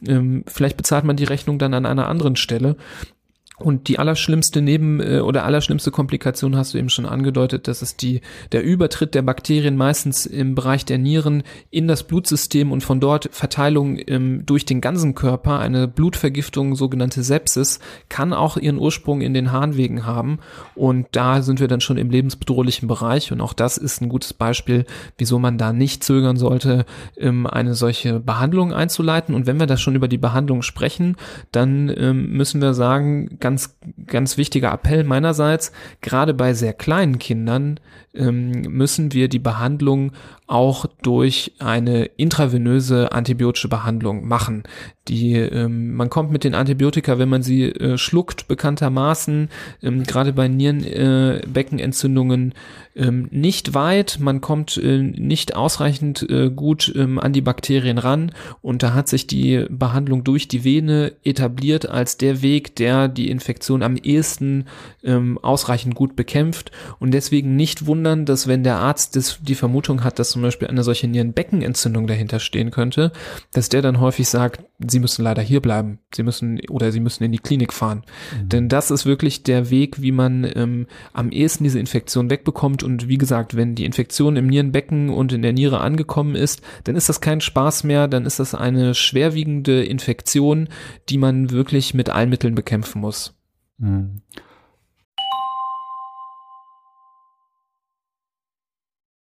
Ähm, vielleicht bezahlt man die Rechnung dann an einer anderen Stelle. Und die allerschlimmste Neben- äh, oder allerschlimmste Komplikation hast du eben schon angedeutet, das ist die, der Übertritt der Bakterien meistens im Bereich der Nieren in das Blutsystem und von dort Verteilung ähm, durch den ganzen Körper. Eine Blutvergiftung, sogenannte Sepsis, kann auch ihren Ursprung in den Harnwegen haben. Und da sind wir dann schon im lebensbedrohlichen Bereich. Und auch das ist ein gutes Beispiel, wieso man da nicht zögern sollte, ähm, eine solche Behandlung einzuleiten. Und wenn wir da schon über die Behandlung sprechen, dann ähm, müssen wir sagen, ganz, ganz wichtiger Appell meinerseits, gerade bei sehr kleinen Kindern ähm, müssen wir die Behandlung auch durch eine intravenöse antibiotische Behandlung machen. Die, ähm, man kommt mit den Antibiotika, wenn man sie äh, schluckt, bekanntermaßen, ähm, gerade bei Nierenbeckenentzündungen, äh, ähm, nicht weit. Man kommt äh, nicht ausreichend äh, gut ähm, an die Bakterien ran und da hat sich die Behandlung durch die Vene etabliert als der Weg, der die Infektion am ehesten ähm, ausreichend gut bekämpft. Und deswegen nicht wundern, dass wenn der Arzt das, die Vermutung hat, dass zum Beispiel eine solche Nierenbeckenentzündung dahinter stehen könnte, dass der dann häufig sagt, sie müssen leider hier bleiben, sie müssen oder sie müssen in die Klinik fahren. Mhm. Denn das ist wirklich der Weg, wie man ähm, am ehesten diese Infektion wegbekommt und wie gesagt, wenn die Infektion im Nierenbecken und in der Niere angekommen ist, dann ist das kein Spaß mehr, dann ist das eine schwerwiegende Infektion, die man wirklich mit allen Mitteln bekämpfen muss. Mhm.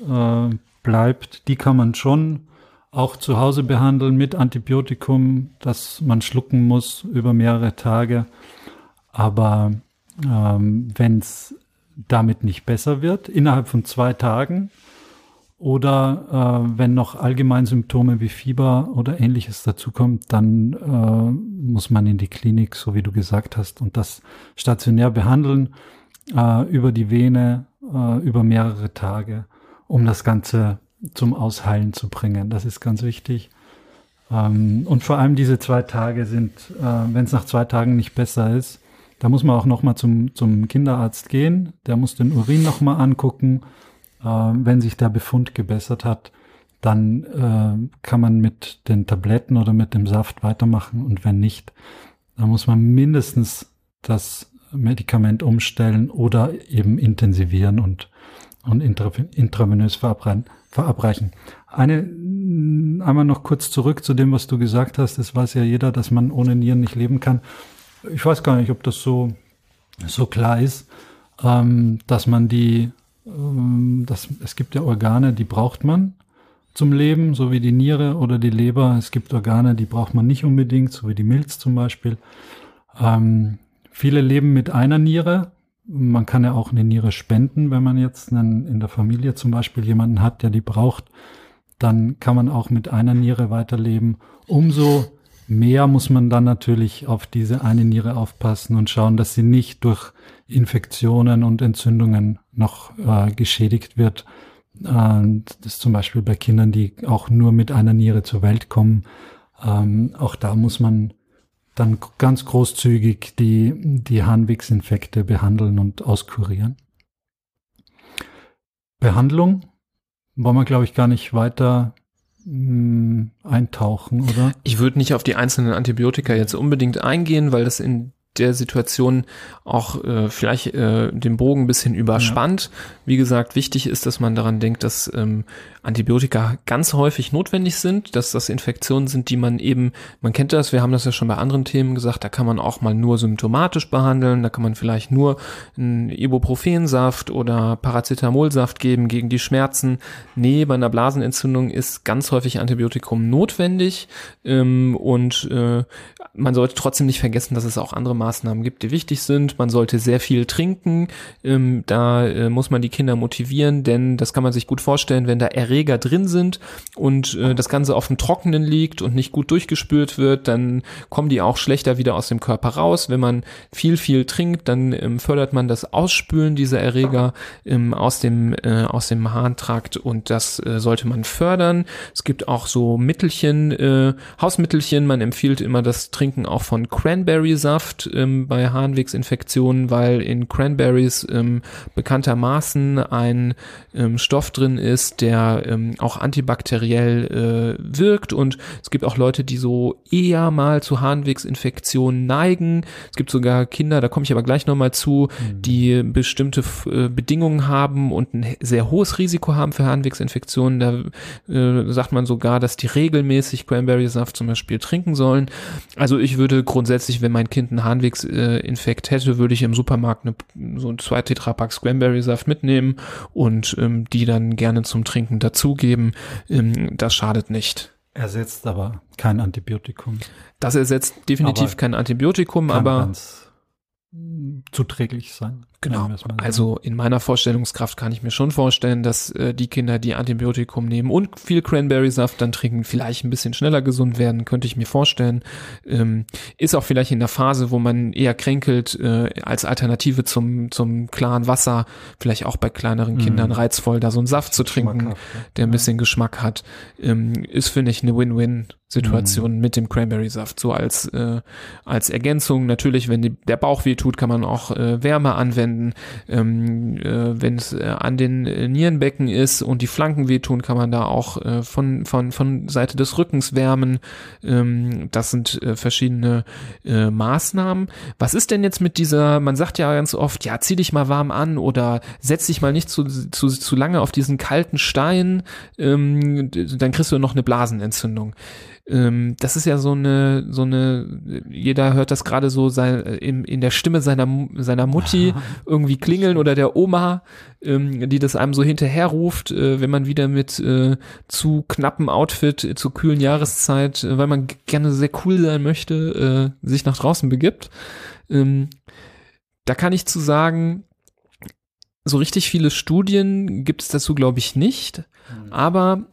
äh, bleibt, die kann man schon auch zu Hause behandeln mit Antibiotikum, das man schlucken muss über mehrere Tage. Aber ähm, wenn es damit nicht besser wird, innerhalb von zwei Tagen, oder äh, wenn noch allgemein Symptome wie Fieber oder ähnliches dazukommt, dann äh, muss man in die Klinik, so wie du gesagt hast, und das stationär behandeln äh, über die Vene äh, über mehrere Tage, um das Ganze zum Ausheilen zu bringen. Das ist ganz wichtig. Ähm, und vor allem diese zwei Tage sind, äh, wenn es nach zwei Tagen nicht besser ist, da muss man auch noch mal zum, zum Kinderarzt gehen. Der muss den Urin noch mal angucken äh, wenn sich der Befund gebessert hat, dann äh, kann man mit den Tabletten oder mit dem Saft weitermachen und wenn nicht, dann muss man mindestens das Medikament umstellen oder eben intensivieren und, und intra, intravenös verabreichen. Eine, einmal noch kurz zurück zu dem, was du gesagt hast. Es weiß ja jeder, dass man ohne Nieren nicht leben kann. Ich weiß gar nicht, ob das so, so klar ist, ähm, dass man die ähm, das, es gibt ja Organe, die braucht man zum Leben, so wie die Niere oder die Leber. Es gibt Organe, die braucht man nicht unbedingt, so wie die Milz zum Beispiel. Ähm, viele leben mit einer Niere. Man kann ja auch eine Niere spenden, wenn man jetzt einen, in der Familie zum Beispiel jemanden hat, der die braucht. Dann kann man auch mit einer Niere weiterleben. Umso mehr muss man dann natürlich auf diese eine Niere aufpassen und schauen, dass sie nicht durch Infektionen und Entzündungen noch äh, geschädigt wird. Äh, das ist zum Beispiel bei Kindern, die auch nur mit einer Niere zur Welt kommen. Ähm, auch da muss man dann ganz großzügig die, die Harnwegsinfekte behandeln und auskurieren. Behandlung wollen wir, glaube ich, gar nicht weiter hm, eintauchen, oder? Ich würde nicht auf die einzelnen Antibiotika jetzt unbedingt eingehen, weil das in der Situation auch äh, vielleicht äh, den Bogen ein bisschen überspannt. Ja. Wie gesagt, wichtig ist, dass man daran denkt, dass ähm, Antibiotika ganz häufig notwendig sind, dass das Infektionen sind, die man eben, man kennt das, wir haben das ja schon bei anderen Themen gesagt, da kann man auch mal nur symptomatisch behandeln, da kann man vielleicht nur einen Ibuprofensaft oder Paracetamolsaft geben gegen die Schmerzen. Nee, bei einer Blasenentzündung ist ganz häufig Antibiotikum notwendig ähm, und äh, man sollte trotzdem nicht vergessen, dass es auch andere Maßnahmen gibt, die wichtig sind. Man sollte sehr viel trinken, ähm, da äh, muss man die Kinder motivieren, denn das kann man sich gut vorstellen, wenn da Erreger drin sind und äh, das Ganze auf dem Trockenen liegt und nicht gut durchgespült wird, dann kommen die auch schlechter wieder aus dem Körper raus. Wenn man viel, viel trinkt, dann ähm, fördert man das Ausspülen dieser Erreger ähm, aus dem, äh, aus dem Harntrakt und das äh, sollte man fördern. Es gibt auch so Mittelchen, äh, Hausmittelchen. Man empfiehlt immer das Trinken auch von Cranberry-Saft ähm, bei Harnwegsinfektionen, weil in Cranberries ähm, bekanntermaßen ein ähm, Stoff drin ist, der ähm, auch antibakteriell äh, wirkt und es gibt auch Leute, die so eher mal zu Harnwegsinfektionen neigen. Es gibt sogar Kinder, da komme ich aber gleich nochmal zu, mhm. die bestimmte äh, Bedingungen haben und ein sehr hohes Risiko haben für Harnwegsinfektionen. Da äh, sagt man sogar, dass die regelmäßig Cranberry-Saft zum Beispiel trinken sollen. Also ich würde grundsätzlich, wenn mein Kind einen Harnwegsinfekt hätte, würde ich im Supermarkt eine, so ein zwei Tetrapacks Cranberry-Saft mitnehmen und ähm, die dann gerne zum Trinken dazugeben. Ähm, das schadet nicht. Ersetzt aber kein Antibiotikum. Das ersetzt definitiv aber kein Antibiotikum, aber zuträglich sein. Genau. Also in meiner Vorstellungskraft kann ich mir schon vorstellen, dass äh, die Kinder, die Antibiotikum nehmen und viel Cranberry-Saft dann trinken, vielleicht ein bisschen schneller gesund werden, könnte ich mir vorstellen. Ähm, ist auch vielleicht in der Phase, wo man eher kränkelt, äh, als Alternative zum, zum klaren Wasser, vielleicht auch bei kleineren mhm. Kindern reizvoll, da so einen Saft zu trinken, der ein bisschen Geschmack hat, ähm, ist, finde ich, eine Win-Win Situation mhm. mit dem Cranberry-Saft. So als, äh, als Ergänzung. Natürlich, wenn die, der Bauch weh tut, kann man auch äh, Wärme anwenden. Ähm, äh, wenn es äh, an den äh, Nierenbecken ist und die Flanken wehtun, kann man da auch äh, von, von, von Seite des Rückens wärmen. Ähm, das sind äh, verschiedene äh, Maßnahmen. Was ist denn jetzt mit dieser, man sagt ja ganz oft, ja, zieh dich mal warm an oder setz dich mal nicht zu, zu, zu lange auf diesen kalten Stein, ähm, dann kriegst du noch eine Blasenentzündung ähm, das ist ja so eine, so eine, jeder hört das gerade so sein, in, in der Stimme seiner, seiner Mutti irgendwie klingeln oder der Oma, ähm, die das einem so hinterherruft, äh, wenn man wieder mit äh, zu knappem Outfit äh, zur kühlen Jahreszeit, äh, weil man gerne sehr cool sein möchte, äh, sich nach draußen begibt. Ähm, da kann ich zu sagen, so richtig viele Studien gibt es dazu, glaube ich, nicht. Mhm. Aber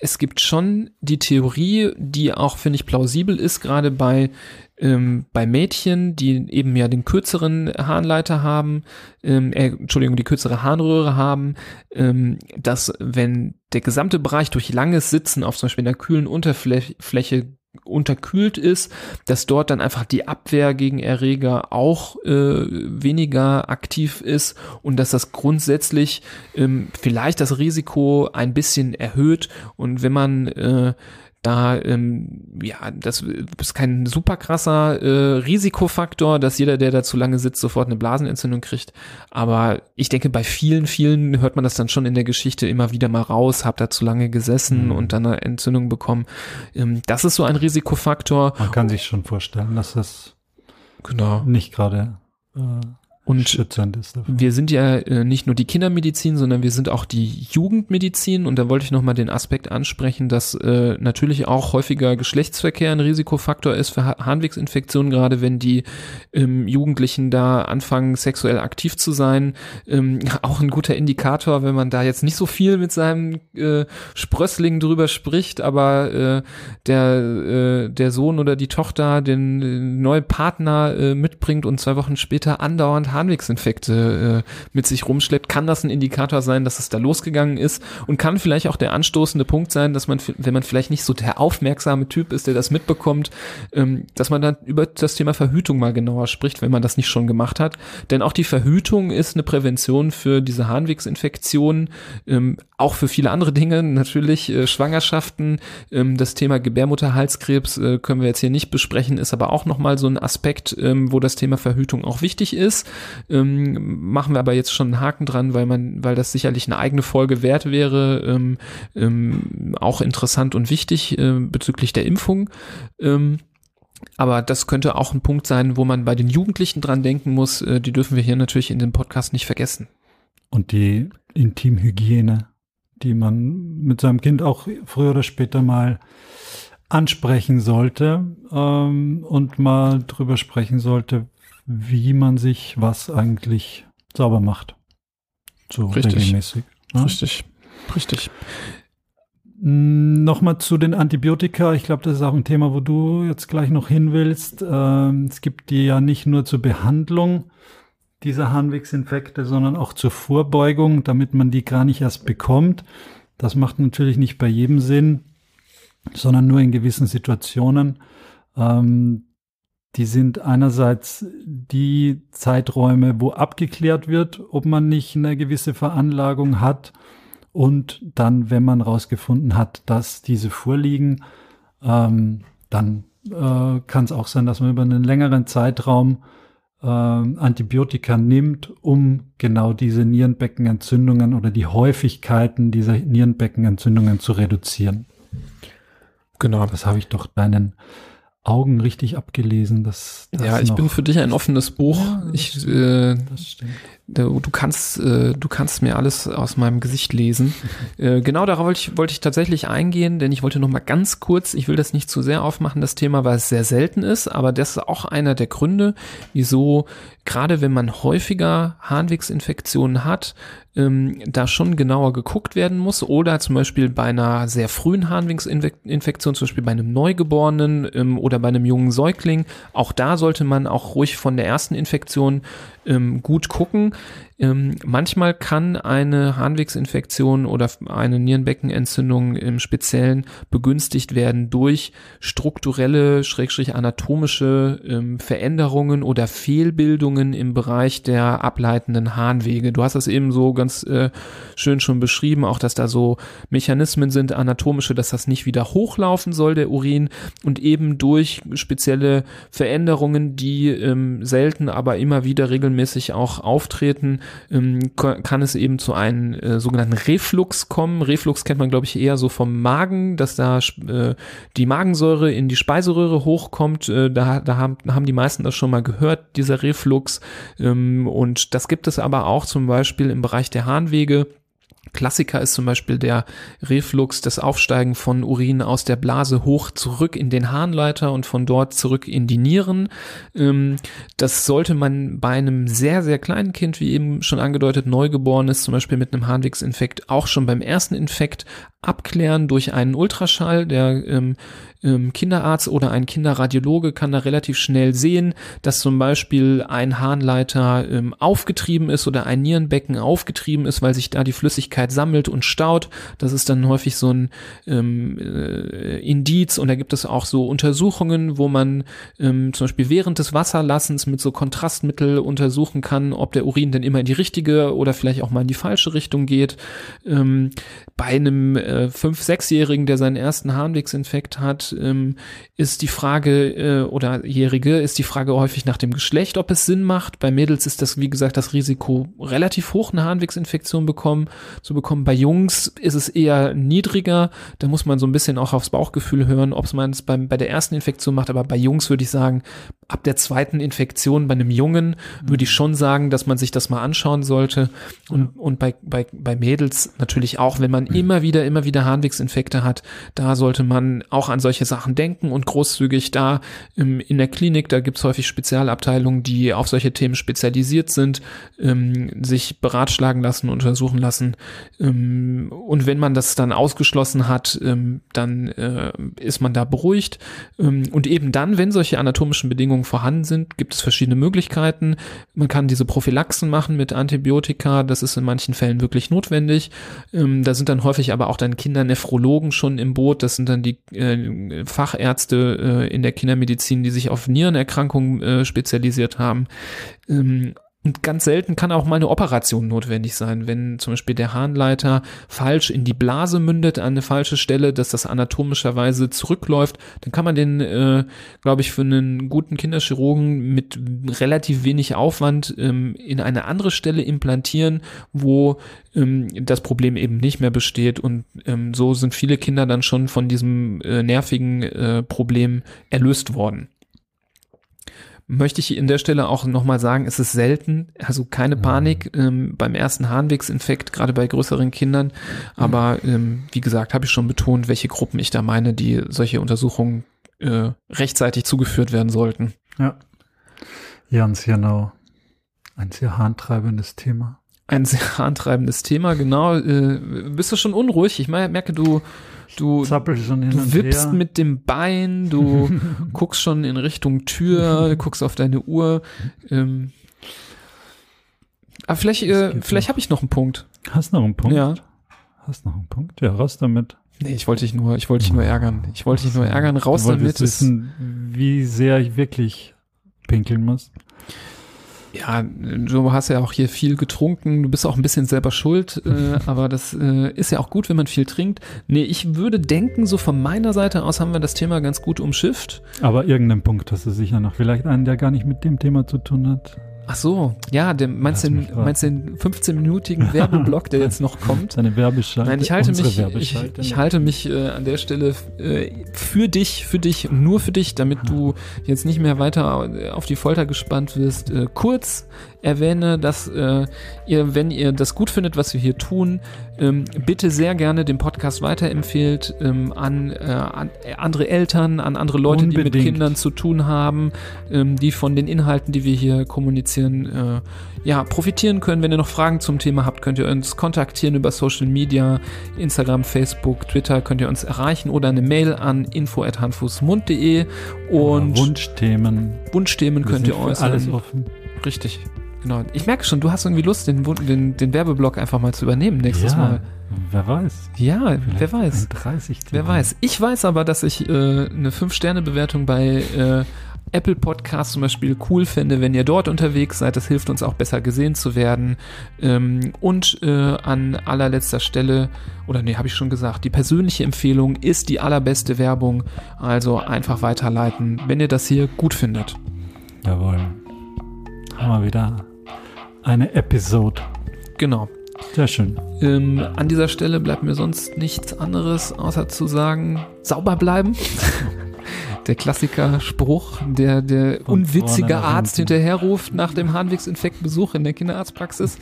es gibt schon die Theorie, die auch, finde ich, plausibel ist, gerade bei, ähm, bei Mädchen, die eben ja den kürzeren Harnleiter haben, ähm, äh, Entschuldigung, die kürzere Harnröhre haben, ähm, dass wenn der gesamte Bereich durch langes Sitzen auf zum Beispiel einer kühlen Unterfläche unterkühlt ist, dass dort dann einfach die Abwehr gegen Erreger auch äh, weniger aktiv ist und dass das grundsätzlich ähm, vielleicht das Risiko ein bisschen erhöht. Und wenn man äh, da, ähm, ja, das ist kein super krasser äh, Risikofaktor, dass jeder, der da zu lange sitzt, sofort eine Blasenentzündung kriegt. Aber ich denke, bei vielen, vielen hört man das dann schon in der Geschichte immer wieder mal raus, hab da zu lange gesessen mhm. und dann eine Entzündung bekommen. Ähm, das ist so ein Risikofaktor. Man kann sich schon vorstellen, dass das genau. nicht gerade äh, und wir sind ja äh, nicht nur die Kindermedizin, sondern wir sind auch die Jugendmedizin. Und da wollte ich nochmal den Aspekt ansprechen, dass äh, natürlich auch häufiger Geschlechtsverkehr ein Risikofaktor ist für Harnwegsinfektionen, gerade wenn die ähm, Jugendlichen da anfangen, sexuell aktiv zu sein. Ähm, auch ein guter Indikator, wenn man da jetzt nicht so viel mit seinem äh, Sprössling drüber spricht, aber äh, der, äh, der Sohn oder die Tochter den äh, neuen Partner äh, mitbringt und zwei Wochen später andauernd Harnwegsinfekte äh, mit sich rumschleppt, kann das ein Indikator sein, dass es da losgegangen ist und kann vielleicht auch der anstoßende Punkt sein, dass man, wenn man vielleicht nicht so der aufmerksame Typ ist, der das mitbekommt, ähm, dass man dann über das Thema Verhütung mal genauer spricht, wenn man das nicht schon gemacht hat. Denn auch die Verhütung ist eine Prävention für diese Harnwegsinfektionen, ähm, auch für viele andere Dinge, natürlich äh, Schwangerschaften, ähm, das Thema Gebärmutterhalskrebs äh, können wir jetzt hier nicht besprechen, ist aber auch nochmal so ein Aspekt, ähm, wo das Thema Verhütung auch wichtig ist. Ähm, machen wir aber jetzt schon einen Haken dran, weil man, weil das sicherlich eine eigene Folge wert wäre, ähm, ähm, auch interessant und wichtig äh, bezüglich der Impfung. Ähm, aber das könnte auch ein Punkt sein, wo man bei den Jugendlichen dran denken muss. Äh, die dürfen wir hier natürlich in dem Podcast nicht vergessen. Und die Intimhygiene, die man mit seinem Kind auch früher oder später mal ansprechen sollte ähm, und mal drüber sprechen sollte, wie man sich was eigentlich sauber macht. So Richtig. regelmäßig. Ne? Richtig. Richtig. Nochmal zu den Antibiotika. Ich glaube, das ist auch ein Thema, wo du jetzt gleich noch hin willst. Ähm, es gibt die ja nicht nur zur Behandlung dieser Harnwegsinfekte, sondern auch zur Vorbeugung, damit man die gar nicht erst bekommt. Das macht natürlich nicht bei jedem Sinn, sondern nur in gewissen Situationen. Ähm, die sind einerseits die Zeiträume, wo abgeklärt wird, ob man nicht eine gewisse Veranlagung hat. Und dann, wenn man herausgefunden hat, dass diese vorliegen, ähm, dann äh, kann es auch sein, dass man über einen längeren Zeitraum äh, Antibiotika nimmt, um genau diese Nierenbeckenentzündungen oder die Häufigkeiten dieser Nierenbeckenentzündungen zu reduzieren. Genau. Das habe ich doch deinen Augen richtig abgelesen. Dass, dass ja, ich bin für dich ein offenes Buch. Ja, das ich, stimmt. äh, du, du kannst, äh, du kannst mir alles aus meinem Gesicht lesen. äh, genau darauf wollte ich, wollte ich tatsächlich eingehen, denn ich wollte noch mal ganz kurz, ich will das nicht zu sehr aufmachen, das Thema, weil es sehr selten ist, aber das ist auch einer der Gründe, wieso gerade wenn man häufiger Harnwegsinfektionen hat, ähm, da schon genauer geguckt werden muss oder zum Beispiel bei einer sehr frühen Harnwegsinfektion, zum Beispiel bei einem Neugeborenen ähm, oder bei einem jungen Säugling, auch da sollte man auch ruhig von der ersten Infektion ähm, gut gucken. Ähm, manchmal kann eine Harnwegsinfektion oder eine Nierenbeckenentzündung im Speziellen begünstigt werden durch strukturelle, schrägstrich anatomische ähm, Veränderungen oder Fehlbildungen im Bereich der ableitenden Harnwege. Du hast das eben so ganz äh, schön schon beschrieben, auch dass da so Mechanismen sind, anatomische, dass das nicht wieder hochlaufen soll, der Urin, und eben durch spezielle Veränderungen, die ähm, selten, aber immer wieder regelmäßig auch auftreten, ähm, kann es eben zu einem äh, sogenannten Reflux kommen. Reflux kennt man, glaube ich, eher so vom Magen, dass da äh, die Magensäure in die Speiseröhre hochkommt. Äh, da da haben, haben die meisten das schon mal gehört, dieser Reflux. Ähm, und das gibt es aber auch zum Beispiel im Bereich der Harnwege. Klassiker ist zum Beispiel der Reflux, das Aufsteigen von Urin aus der Blase hoch zurück in den Harnleiter und von dort zurück in die Nieren. Ähm, das sollte man bei einem sehr, sehr kleinen Kind, wie eben schon angedeutet, Neugeborenes, zum Beispiel mit einem Harnwegsinfekt, auch schon beim ersten Infekt abklären durch einen Ultraschall. Der ähm, ähm, Kinderarzt oder ein Kinderradiologe kann da relativ schnell sehen, dass zum Beispiel ein Harnleiter ähm, aufgetrieben ist oder ein Nierenbecken aufgetrieben ist, weil sich da die Flüssigkeit sammelt und staut. Das ist dann häufig so ein ähm, äh, Indiz und da gibt es auch so Untersuchungen, wo man ähm, zum Beispiel während des Wasserlassens mit so Kontrastmittel untersuchen kann, ob der Urin denn immer in die richtige oder vielleicht auch mal in die falsche Richtung geht. Ähm, bei einem äh, fünf-, sechsjährigen, der seinen ersten Harnwegsinfekt hat, ähm, ist die Frage äh, oder Jährige ist die Frage häufig nach dem Geschlecht, ob es Sinn macht. Bei Mädels ist das, wie gesagt, das Risiko relativ hoch, eine Harnwegsinfektion bekommen, zu bekommen. Bei Jungs ist es eher niedriger. Da muss man so ein bisschen auch aufs Bauchgefühl hören, ob man es beim, bei der ersten Infektion macht. Aber bei Jungs würde ich sagen, ab der zweiten Infektion bei einem Jungen würde ich schon sagen, dass man sich das mal anschauen sollte. Und, und bei, bei, bei Mädels natürlich auch, wenn man immer wieder, immer wieder Harnwegsinfekte hat, da sollte man auch an solche Sachen denken und großzügig da ähm, in der Klinik, da gibt's häufig Spezialabteilungen, die auf solche Themen spezialisiert sind, ähm, sich beratschlagen lassen, untersuchen lassen. Ähm, und wenn man das dann ausgeschlossen hat, ähm, dann äh, ist man da beruhigt. Ähm, und eben dann, wenn solche anatomischen Bedingungen vorhanden sind, gibt es verschiedene Möglichkeiten. Man kann diese Prophylaxen machen mit Antibiotika, das ist in manchen Fällen wirklich notwendig. Ähm, da sind dann häufig aber auch dann Kindernephrologen schon im Boot, das sind dann die äh, Fachärzte äh, in der Kindermedizin, die sich auf Nierenerkrankungen äh, spezialisiert haben. Ähm, und ganz selten kann auch mal eine Operation notwendig sein, wenn zum Beispiel der Harnleiter falsch in die Blase mündet, an eine falsche Stelle, dass das anatomischerweise zurückläuft, dann kann man den, äh, glaube ich, für einen guten Kinderchirurgen mit relativ wenig Aufwand ähm, in eine andere Stelle implantieren, wo ähm, das Problem eben nicht mehr besteht. Und ähm, so sind viele Kinder dann schon von diesem äh, nervigen äh, Problem erlöst worden möchte ich in der Stelle auch nochmal sagen, es ist selten, also keine Panik ähm, beim ersten Harnwegsinfekt, gerade bei größeren Kindern. Aber ähm, wie gesagt, habe ich schon betont, welche Gruppen ich da meine, die solche Untersuchungen äh, rechtzeitig zugeführt werden sollten. Ja. Ganz genau. Ein sehr harntreibendes Thema. Ein sehr harntreibendes Thema, genau. Äh, bist du schon unruhig? Ich merke, du Du, du wippst her. mit dem Bein, du guckst schon in Richtung Tür, guckst auf deine Uhr. Ähm, aber vielleicht, äh, vielleicht habe ich noch einen Punkt. Hast noch einen Punkt? Ja. Hast noch einen Punkt? Ja, raus damit. Nee, ich wollte dich nur, ich wollte dich nur ärgern. Ich wollte dich nur ärgern. Raus du damit. Wissen, wie sehr ich wirklich pinkeln muss. Ja, du hast ja auch hier viel getrunken, du bist auch ein bisschen selber schuld, äh, aber das äh, ist ja auch gut, wenn man viel trinkt. Nee, ich würde denken, so von meiner Seite aus haben wir das Thema ganz gut umschifft. Aber irgendeinen Punkt hast du sicher noch. Vielleicht einen, der gar nicht mit dem Thema zu tun hat. Ach so, ja, der, meinst, Lass den, meinst den 15-minütigen Werbeblock, der jetzt noch kommt? Seine Werbeschalte. Nein, ich halte mich, ich, ich halte mich äh, an der Stelle äh, für dich, für dich, nur für dich, damit du jetzt nicht mehr weiter äh, auf die Folter gespannt wirst. Äh, kurz erwähne, dass äh, ihr, wenn ihr das gut findet, was wir hier tun, ähm, bitte sehr gerne den Podcast weiterempfehlt ähm, an, äh, an andere Eltern, an andere Leute, die mit Unbedingt. Kindern zu tun haben, ähm, die von den Inhalten, die wir hier kommunizieren, äh, ja, profitieren können. Wenn ihr noch Fragen zum Thema habt, könnt ihr uns kontaktieren über Social Media, Instagram, Facebook, Twitter, könnt ihr uns erreichen oder eine Mail an info@handfußmund.de und Wunschthemen. Wunschthemen Wir könnt ihr äußern. Alles offen. Richtig. Genau. Ich merke schon, du hast irgendwie Lust, den, den, den Werbeblock einfach mal zu übernehmen nächstes ja, Mal. wer weiß. Ja, wer weiß. Ein 30 Wer weiß. Ich weiß aber, dass ich äh, eine 5-Sterne-Bewertung bei äh, Apple Podcasts zum Beispiel cool fände, wenn ihr dort unterwegs seid. Das hilft uns auch besser gesehen zu werden. Ähm, und äh, an allerletzter Stelle, oder nee, habe ich schon gesagt, die persönliche Empfehlung ist die allerbeste Werbung. Also einfach weiterleiten, wenn ihr das hier gut findet. Jawohl. Haben wir wieder eine Episode. Genau. Sehr schön. Ähm, an dieser Stelle bleibt mir sonst nichts anderes, außer zu sagen, sauber bleiben. Der Klassiker-Spruch, der der Von unwitzige Arzt hinterherruft nach dem Harnwegsinfektbesuch in der Kinderarztpraxis.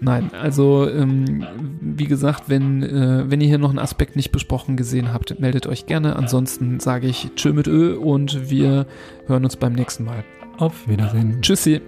Nein, also ähm, wie gesagt, wenn, äh, wenn ihr hier noch einen Aspekt nicht besprochen gesehen habt, meldet euch gerne. Ansonsten sage ich Tschö mit Ö und wir hören uns beim nächsten Mal. Auf Wiedersehen. Tschüssi.